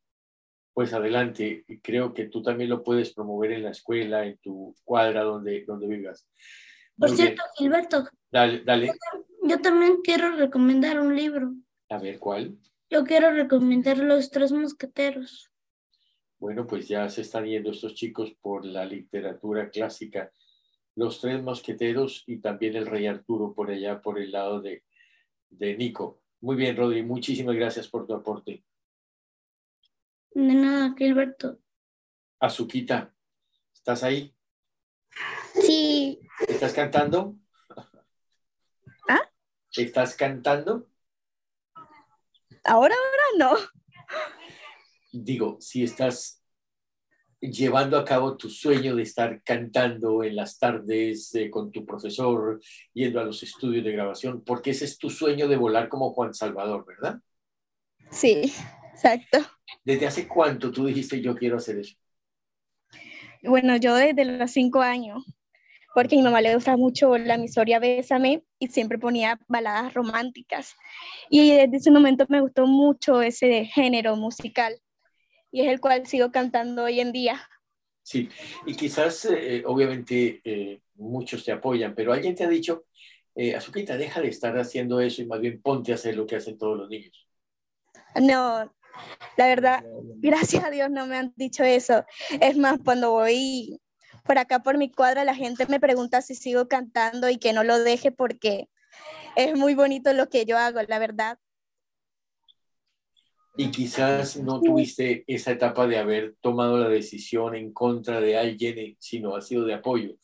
Pues adelante, creo que tú también lo puedes promover en la escuela, en tu cuadra donde, donde vivas. Por cierto, Gilberto. Dale, dale. Yo también quiero recomendar un libro. A ver, ¿cuál? Yo quiero recomendar Los Tres Mosqueteros. Bueno, pues ya se están yendo estos chicos por la literatura clásica. Los Tres Mosqueteros y también el Rey Arturo por allá, por el lado de, de Nico. Muy bien, Rodri, muchísimas gracias por tu aporte. De nada, Gilberto. Azuquita, ¿estás ahí? Sí. ¿Estás cantando? ¿Ah? ¿Estás cantando? Ahora, ahora no. Digo, si estás llevando a cabo tu sueño de estar cantando en las tardes eh, con tu profesor, yendo a los estudios de grabación, porque ese es tu sueño de volar como Juan Salvador, ¿verdad? Sí, exacto. ¿Desde hace cuánto tú dijiste yo quiero hacer eso? Bueno, yo desde los cinco años, porque a mi mamá le gusta mucho la emisoria Bésame y siempre ponía baladas románticas. Y desde ese momento me gustó mucho ese género musical y es el cual sigo cantando hoy en día. Sí, y quizás, eh, obviamente, eh, muchos te apoyan, pero alguien te ha dicho, eh, Azuquita, deja de estar haciendo eso y más bien ponte a hacer lo que hacen todos los niños. No, la verdad, gracias a Dios no me han dicho eso. Es más, cuando voy por acá por mi cuadra, la gente me pregunta si sigo cantando y que no lo deje porque es muy bonito lo que yo hago, la verdad. Y quizás no tuviste esa etapa de haber tomado la decisión en contra de alguien, sino ha sido de apoyo.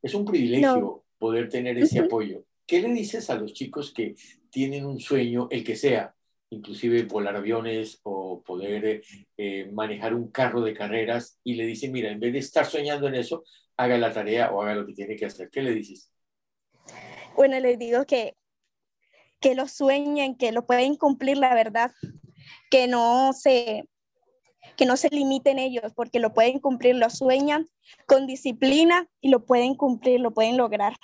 Es un privilegio No. poder tener ese apoyo. ¿Qué le dices a los chicos que tienen un sueño, el que sea, inclusive volar aviones o poder eh, manejar un carro de carreras, y le dicen, mira, en vez de estar soñando en eso, haga la tarea o haga lo que tiene que hacer? ¿Qué le dices? Bueno, les digo que, que lo sueñen, que lo pueden cumplir, la verdad, que no se que no se limiten ellos, porque lo pueden cumplir, lo sueñan con disciplina y lo pueden cumplir, lo pueden lograr.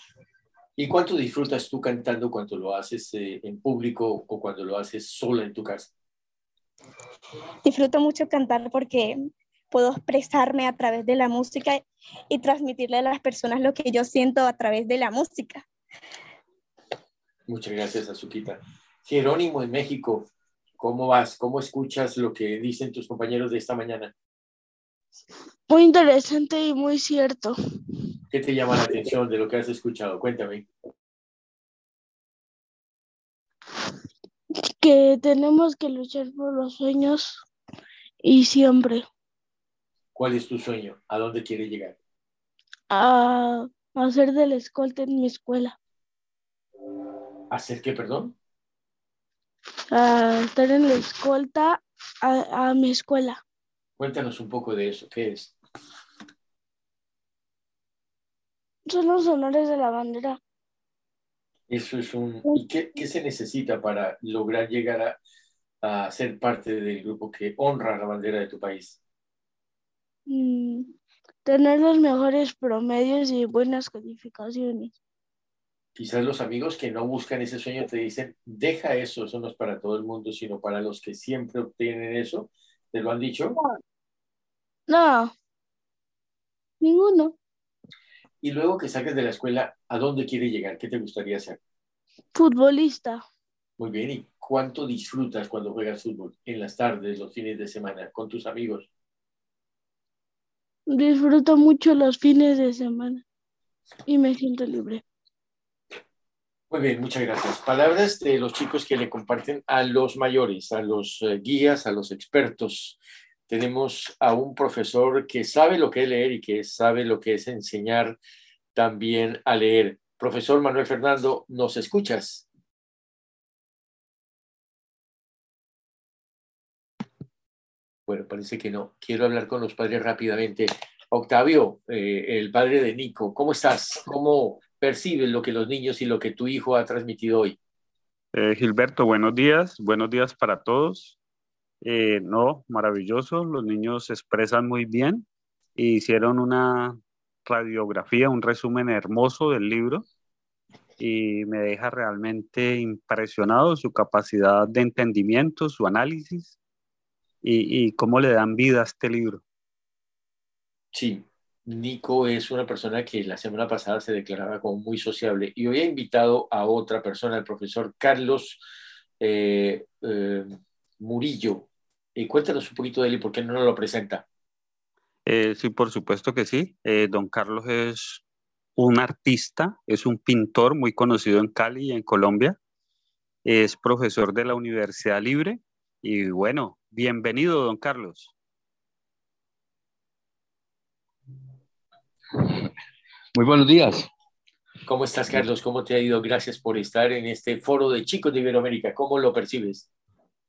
¿Y cuánto disfrutas tú cantando cuando lo haces eh, en público o cuando lo haces sola en tu casa? Disfruto mucho cantar porque puedo expresarme a través de la música y transmitirle a las personas lo que yo siento a través de la música. Muchas gracias, Azuquita. Jerónimo en México, ¿cómo vas? ¿Cómo escuchas lo que dicen tus compañeros de esta mañana? Muy interesante y muy cierto. ¿Qué te llama la atención de lo que has escuchado? Cuéntame. Que tenemos que luchar por los sueños y siempre ¿Cuál es tu sueño? ¿A dónde quieres llegar? a hacer del escolta en mi escuela, ¿Hacer qué, perdón? a estar en la escolta a, a mi escuela. Cuéntanos un poco de eso. ¿Qué es? Son los honores de la bandera. Eso es un... ¿Y qué, qué se necesita para lograr llegar a, a ser parte del grupo que honra la bandera de tu país? Mm, tener los mejores promedios y buenas calificaciones. Quizás los amigos que no buscan ese sueño te dicen, deja eso, eso no es para todo el mundo, sino para los que siempre obtienen eso. ¿Te lo han dicho? No, ninguno. Y luego que saques de la escuela, ¿a dónde quieres llegar? ¿Qué te gustaría hacer? Futbolista. Muy bien, ¿y cuánto disfrutas cuando juegas fútbol? En las tardes, los fines de semana, con tus amigos. Disfruto mucho los fines de semana y me siento libre. Muy bien, muchas gracias. Palabras de los chicos que le comparten a los mayores, a los eh, guías, a los expertos. Tenemos a un profesor que sabe lo que es leer y que sabe lo que es enseñar también a leer. Profesor Manuel Fernando, ¿nos escuchas? Bueno, parece que no. Quiero hablar con los padres rápidamente. Octavio, eh, el padre de Nico, ¿cómo estás? ¿Cómo percibes lo que los niños y lo que tu hijo ha transmitido hoy? Eh, Gilberto, buenos días. Buenos días para todos. Eh, no, maravilloso. Los niños se expresan muy bien e hicieron una radiografía, un resumen hermoso del libro y me deja realmente impresionado su capacidad de entendimiento, su análisis y, cómo le dan vida a este libro. Sí, Nico es una persona que la semana pasada se declaraba como muy sociable y hoy ha invitado a otra persona, el profesor Carlos eh, eh, Murillo. Eh, cuéntanos un poquito de él y por qué no nos lo presenta. Eh, sí, por supuesto que sí. Eh, don Carlos es un artista, es un pintor muy conocido en Cali y en Colombia. Es profesor de la Universidad Libre y bueno, bienvenido, don Carlos. Muy buenos días. ¿Cómo estás, Carlos? ¿Cómo te ha ido? Gracias por estar en este foro de chicos de Iberoamérica. ¿Cómo lo percibes?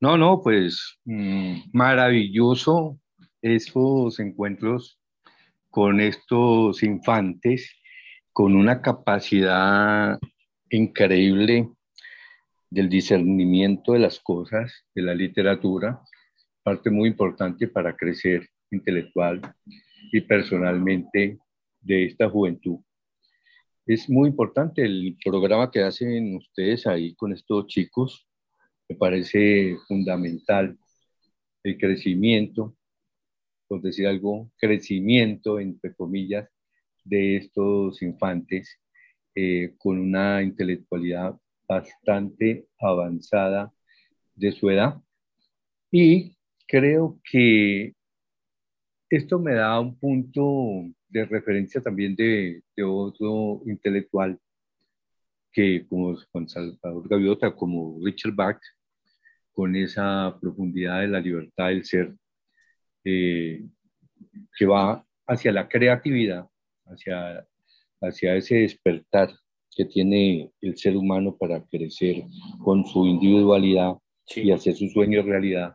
No, no, pues mm, maravilloso esos encuentros con estos infantes, con una capacidad increíble del discernimiento de las cosas, de la literatura, parte muy importante para crecer intelectual y personalmente de esta juventud. Es muy importante el programa que hacen ustedes ahí con estos chicos. Me parece fundamental el crecimiento, por decir algo, crecimiento, entre comillas, de estos infantes eh, con una intelectualidad bastante avanzada de su edad. Y creo que esto me da un punto de referencia también de, de otro intelectual que como Juan Salvador Gaviota, como Richard Bach, con esa profundidad de la libertad del ser, eh, que va hacia la creatividad, hacia, hacia ese despertar que tiene el ser humano para crecer con su individualidad y hacer sus sueños realidad.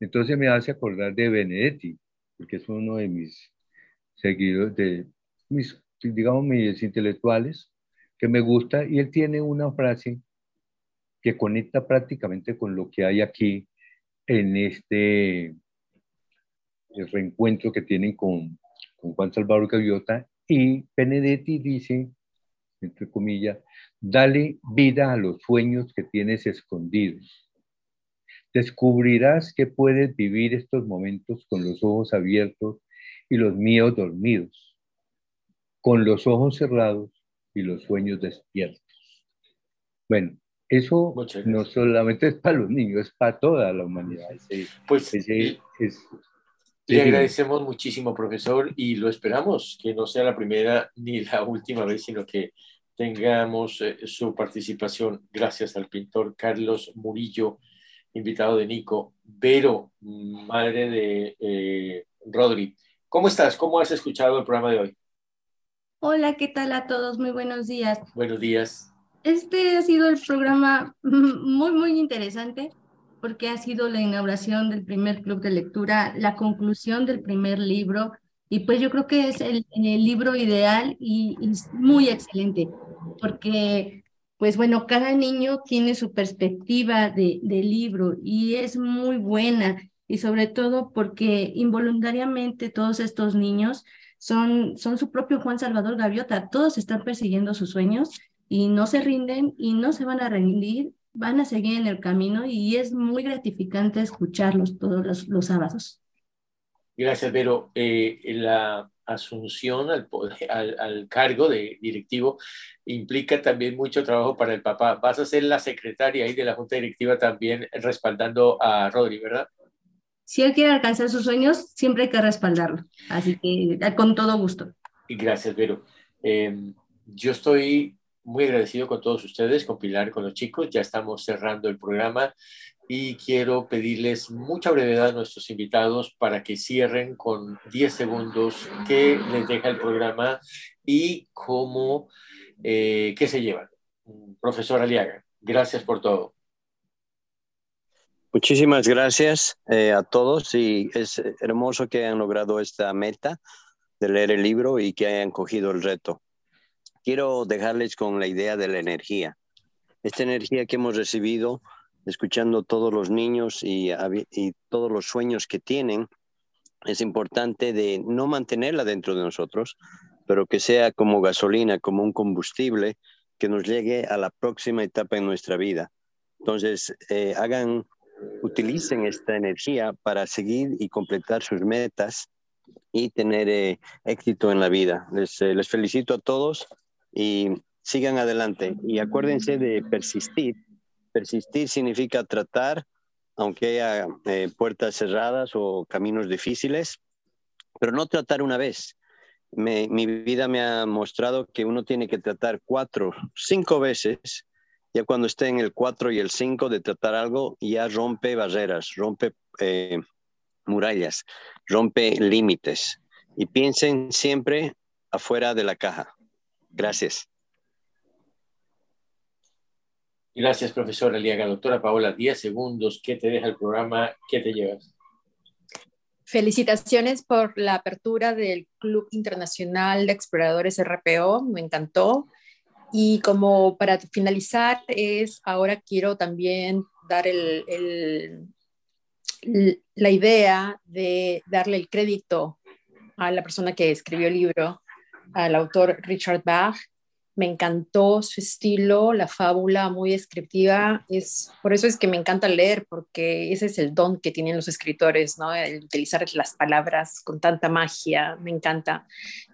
Entonces me hace acordar de Benedetti, porque es uno de mis seguidores, de mis, digamos, mis intelectuales, que me gusta, y él tiene una frase que conecta prácticamente con lo que hay aquí en este reencuentro que tienen con, con Juan Salvador Gaviota, y Benedetti dice, entre comillas, dale vida a los sueños que tienes escondidos. Descubrirás que puedes vivir estos momentos con los ojos abiertos y los míos dormidos, con los ojos cerrados y los sueños despiertos. Bueno, eso no solamente es para los niños, es para toda la humanidad. Ese, pues ese, es, Le agradecemos muchísimo, profesor, y lo esperamos que no sea la primera ni la última vez, sino que tengamos eh, su participación gracias al pintor Carlos Murillo, invitado de Nico, Vero, madre de eh, Rodri. ¿Cómo estás? ¿Cómo has escuchado el programa de hoy? Hola, ¿qué tal a todos? Muy buenos días. Buenos días. Este ha sido el programa muy, muy interesante porque ha sido la inauguración del primer club de lectura, la conclusión del primer libro, y pues yo creo que es el, libro ideal y, muy excelente, porque pues bueno, cada niño tiene su perspectiva de, libro y es muy buena, y sobre todo porque involuntariamente todos estos niños son, son su propio Juan Salvador Gaviota, todos están persiguiendo sus sueños y no se rinden y no se van a rendir van a seguir en el camino y es muy gratificante escucharlos todos los, los sábados. Gracias, Vero. Eh, la asunción al, al, al, cargo de directivo implica también mucho trabajo para el papá. Vas a ser la secretaria ahí de la junta directiva también respaldando a Rodri, ¿verdad? Si él quiere alcanzar sus sueños, siempre hay que respaldarlo. Así que con todo gusto. Gracias, Vero. Eh, yo estoy muy agradecido con todos ustedes, con Pilar, con los chicos. Ya estamos cerrando el programa y quiero pedirles mucha brevedad a nuestros invitados para que cierren con 10 segundos qué les deja el programa y cómo, eh, qué se llevan. Profesor Aliaga, gracias por todo. Muchísimas gracias eh, a todos y es hermoso que hayan logrado esta meta de leer el libro y que hayan cogido el reto quiero dejarles con la idea de la energía. Esta energía que hemos recibido escuchando todos los niños y, todos los sueños que tienen, es importante de no mantenerla dentro de nosotros, pero que sea como gasolina, como un combustible que nos llegue a la próxima etapa en nuestra vida. Entonces, eh, hagan, utilicen esta energía para seguir y completar sus metas y tener eh, éxito en la vida. Les, eh, les felicito a todos y sigan adelante. Y acuérdense de persistir. Persistir significa tratar, aunque haya eh, puertas cerradas o caminos difíciles, pero no tratar una vez. mi vida me ha mostrado que uno tiene que tratar cuatro, cinco veces. Ya cuando esté en el cuatro y el cinco de tratar algo, ya rompe barreras, rompe eh, murallas, rompe límites. Y piensen siempre afuera de la caja. Gracias. Gracias, profesora Aliaga. Doctora Paola, 10 segundos. ¿Qué te deja el programa? ¿Qué te llevas? Felicitaciones por la apertura del Club Internacional de Exploradores RPO. Me encantó. Y como para finalizar, es ahora quiero también dar el, la idea de darle el crédito a la persona que escribió el libro, al autor Richard Bach. Me encantó su estilo, la fábula muy descriptiva. Es, por eso es que me encanta leer, porque ese es el don que tienen los escritores, ¿no? El utilizar las palabras con tanta magia. Me encanta.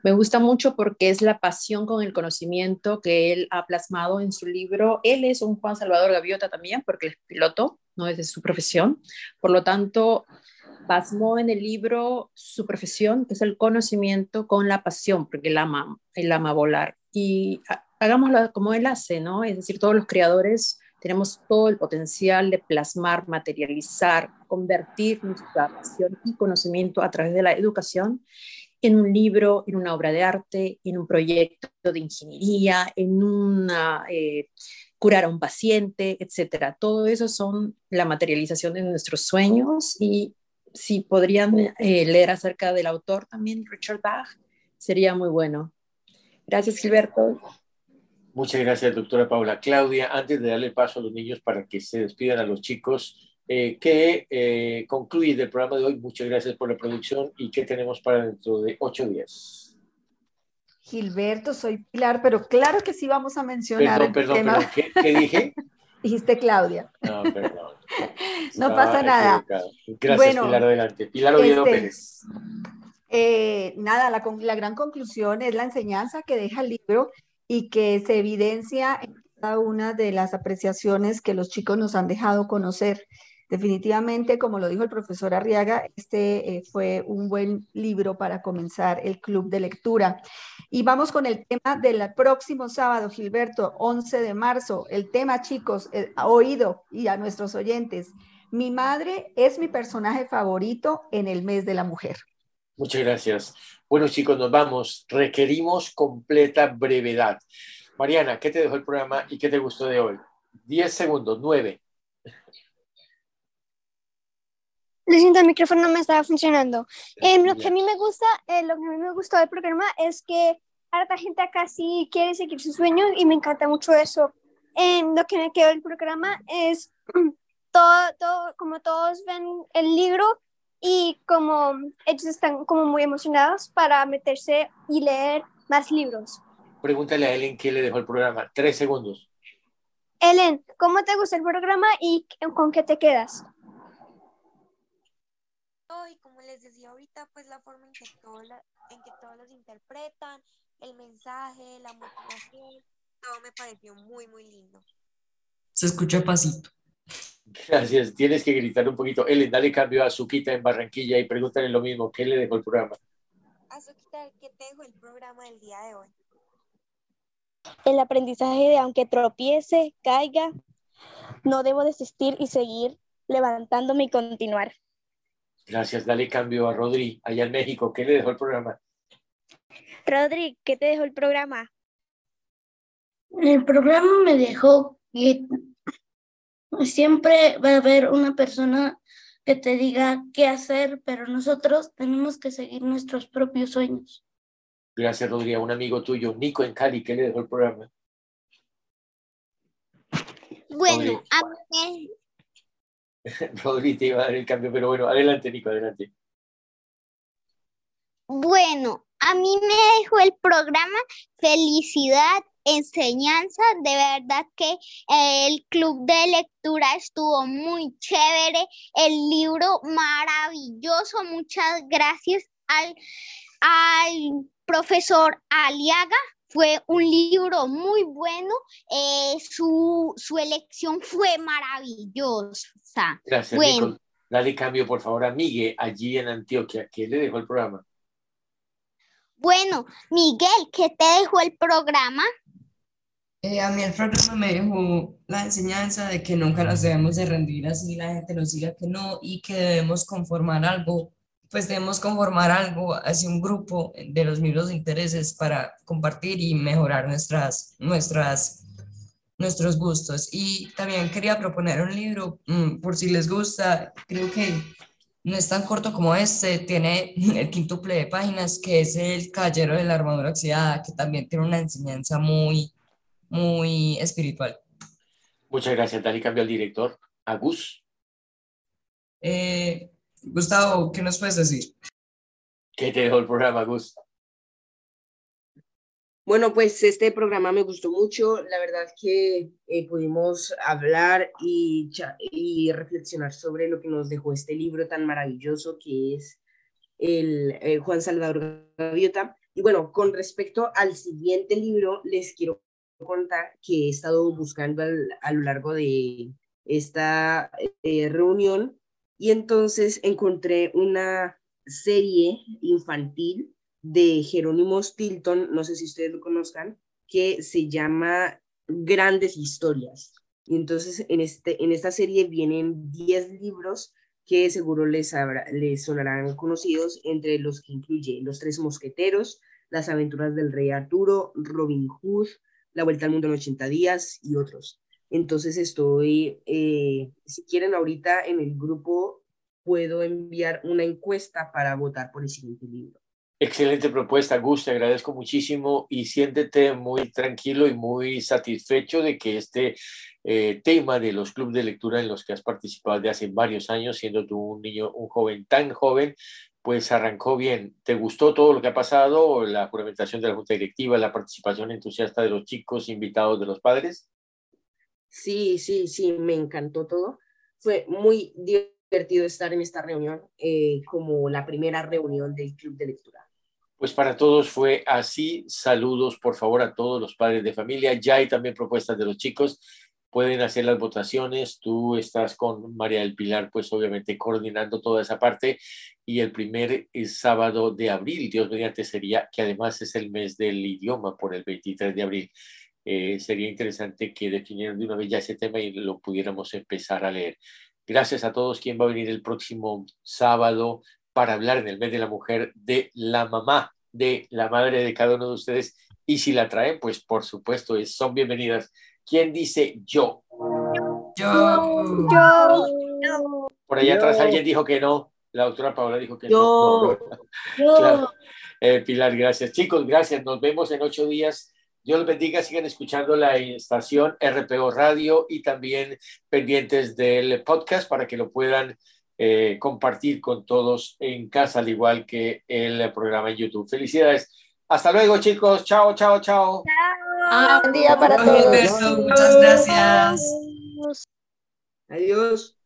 Me gusta mucho porque es la pasión con el conocimiento que él ha plasmado en su libro. Él es un Juan Salvador Gaviota también, porque es piloto, no es de su profesión. Por lo tanto, pasmó en el libro su profesión, que es el conocimiento, con la pasión, porque él ama, él ama volar. Y hagámoslo como él hace, ¿no? Es decir, todos los creadores tenemos todo el potencial de plasmar, materializar, convertir nuestra pasión y conocimiento a través de la educación en un libro, en una obra de arte, en un proyecto de ingeniería, en una... Eh, curar a un paciente, etcétera. Todo eso son la materialización de nuestros sueños y si podrían eh, leer acerca del autor también, Richard Bach, sería muy bueno. Gracias, Gilberto. Muchas gracias, doctora Paula. Claudia, antes de darle paso a los niños para que se despidan a los chicos, eh, ¿qué eh, concluye del programa de hoy? Muchas gracias por la producción y ¿qué tenemos para dentro de ocho días? Gilberto, soy Pilar, pero claro que sí vamos a mencionar. Perdón, perdón, ¿qué, ¿qué dije? Dijiste Claudia. No, perdón. no pasa nada. Gracias, Pilar, adelante. Pilar Oviedo este, Pérez. Eh, nada, la, gran conclusión es la enseñanza que deja el libro y que se evidencia en cada una de las apreciaciones que los chicos nos han dejado conocer. Definitivamente, como lo dijo el profesor Arriaga, este eh, fue un buen libro para comenzar el club de lectura. Y vamos con el tema del próximo sábado, Gilberto, 11 de marzo. El tema, chicos, eh, oído y a nuestros oyentes. Mi madre es mi personaje favorito en el mes de la mujer. Muchas gracias. Bueno, chicos, nos vamos. Requerimos completa brevedad. Mariana, ¿qué te dejó el programa y qué te gustó de hoy? Diez segundos, nueve. Lo siento, el micrófono no me estaba funcionando. Eh, lo que a mí me gusta, eh, lo que a mí me gustó del programa es que harta gente acá sí quiere seguir sus sueños y me encanta mucho eso. Eh, lo que me quedó del programa es todo, todo, como todos ven el libro y como ellos están como muy emocionados para meterse y leer más libros. Pregúntale a Ellen qué le dejó el programa. Tres segundos. Ellen, ¿cómo te gusta el programa y con qué te quedas? y como les decía ahorita, pues la forma en que, todo en que todos los interpretan, el mensaje, la motivación, todo me pareció muy, muy lindo. Se escucha pasito. Gracias. Tienes que gritar un poquito. Ellen, dale cambio a Suquita en Barranquilla y pregúntale lo mismo. ¿Qué le dejó el programa? Azuquita, ¿qué te dejó el programa del día de hoy? El aprendizaje de aunque tropiece, caiga, no debo desistir y seguir levantándome y continuar. Gracias. Dale cambio a Rodri, allá en México. ¿Qué le dejó el programa? Rodri, ¿qué te dejó el programa? El programa me dejó que siempre va a haber una persona que te diga qué hacer, pero nosotros tenemos que seguir nuestros propios sueños. Gracias, Rodri. A un amigo tuyo, Nico en Cali, ¿qué le dejó el programa? Bueno, a mí Rodri te iba a dar el cambio, pero bueno, adelante, Nico, adelante. Bueno, a mí me dejó el programa Felicidad, Enseñanza. De verdad que eh, el club de lectura estuvo muy chévere, el libro maravilloso. Muchas gracias al, al profesor Aliaga fue un libro muy bueno, eh, su, elección fue maravillosa. Gracias, bueno. Dale cambio, por favor, a Miguel, allí en Antioquia. ¿Qué le dejó el programa? Bueno, Miguel, ¿qué te dejó el programa? Eh, a mí el programa me dejó la enseñanza de que nunca nos debemos de rendir así la gente nos diga que no y que debemos conformar algo pues debemos conformar algo, así un grupo de los mismos intereses para compartir y mejorar nuestras, nuestras, nuestros gustos. Y también quería proponer un libro, mm, por si les gusta, creo que no es tan corto como este, tiene el quíntuple de páginas, que es El Caballero de la Armadura Oxidada, que también tiene una enseñanza muy, muy espiritual. Muchas gracias, Dani. Cambio al director. Agus. Eh, Gustavo, ¿qué nos puedes decir? ¿Qué te dejó el programa, Gus? Bueno, pues este programa me gustó mucho. La verdad que eh, pudimos hablar y, y reflexionar sobre lo que nos dejó este libro tan maravilloso que es el eh, Juan Salvador Gaviota. Y bueno, con respecto al siguiente libro, les quiero contar que he estado buscando a lo largo de esta eh, reunión y entonces encontré una serie infantil de Jerónimo Stilton, no sé si ustedes lo conozcan, que se llama Grandes Historias. Y entonces en, este, en esta serie vienen 10 libros que seguro les, les sonarán conocidos, entre los que incluye Los Tres Mosqueteros, Las Aventuras del Rey Arturo, Robin Hood, La Vuelta al Mundo en 80 días y otros. Entonces estoy, eh, si quieren ahorita en el grupo puedo enviar una encuesta para votar por el siguiente libro. Excelente propuesta, Gus, te agradezco muchísimo y siéntete muy tranquilo y muy satisfecho de que este eh, tema de los clubes de lectura en los que has participado de hace varios años, siendo tú un niño, un joven tan joven, pues arrancó bien. ¿Te gustó todo lo que ha pasado? La juramentación de la Junta Directiva, la participación entusiasta de los chicos, invitados de los padres. Sí, sí, sí, me encantó todo. Fue muy divertido estar en esta reunión eh, como la primera reunión del Club de Lectura. Pues para todos fue así. Saludos, por favor, a todos los padres de familia. Ya hay también propuestas de los chicos. Pueden hacer las votaciones. Tú estás con María del Pilar, pues obviamente coordinando toda esa parte. Y el primer eh, sábado de abril, Dios mediante, sería, que además es el mes del idioma por el 23 de abril. Eh, sería interesante que definieran de una vez ya ese tema y lo pudiéramos empezar a leer. Gracias a todos. ¿Quién va a venir el próximo sábado para hablar en el mes de la mujer de la mamá, de la madre de cada uno de ustedes? Y si la traen, pues por supuesto, son bienvenidas. ¿Quién dice yo? Yo. Yo. Por allá atrás alguien dijo que no. La doctora Paola dijo que no. Claro. Eh, Pilar, gracias. Chicos, gracias. Nos vemos en ocho días. Dios los bendiga. Sigan escuchando la estación RPO Radio y también pendientes del podcast para que lo puedan eh, compartir con todos en casa, al igual que el programa en YouTube. Felicidades. Hasta luego, chicos. Chao, chao, chao. Buen día para todos. Muchas gracias. Adiós.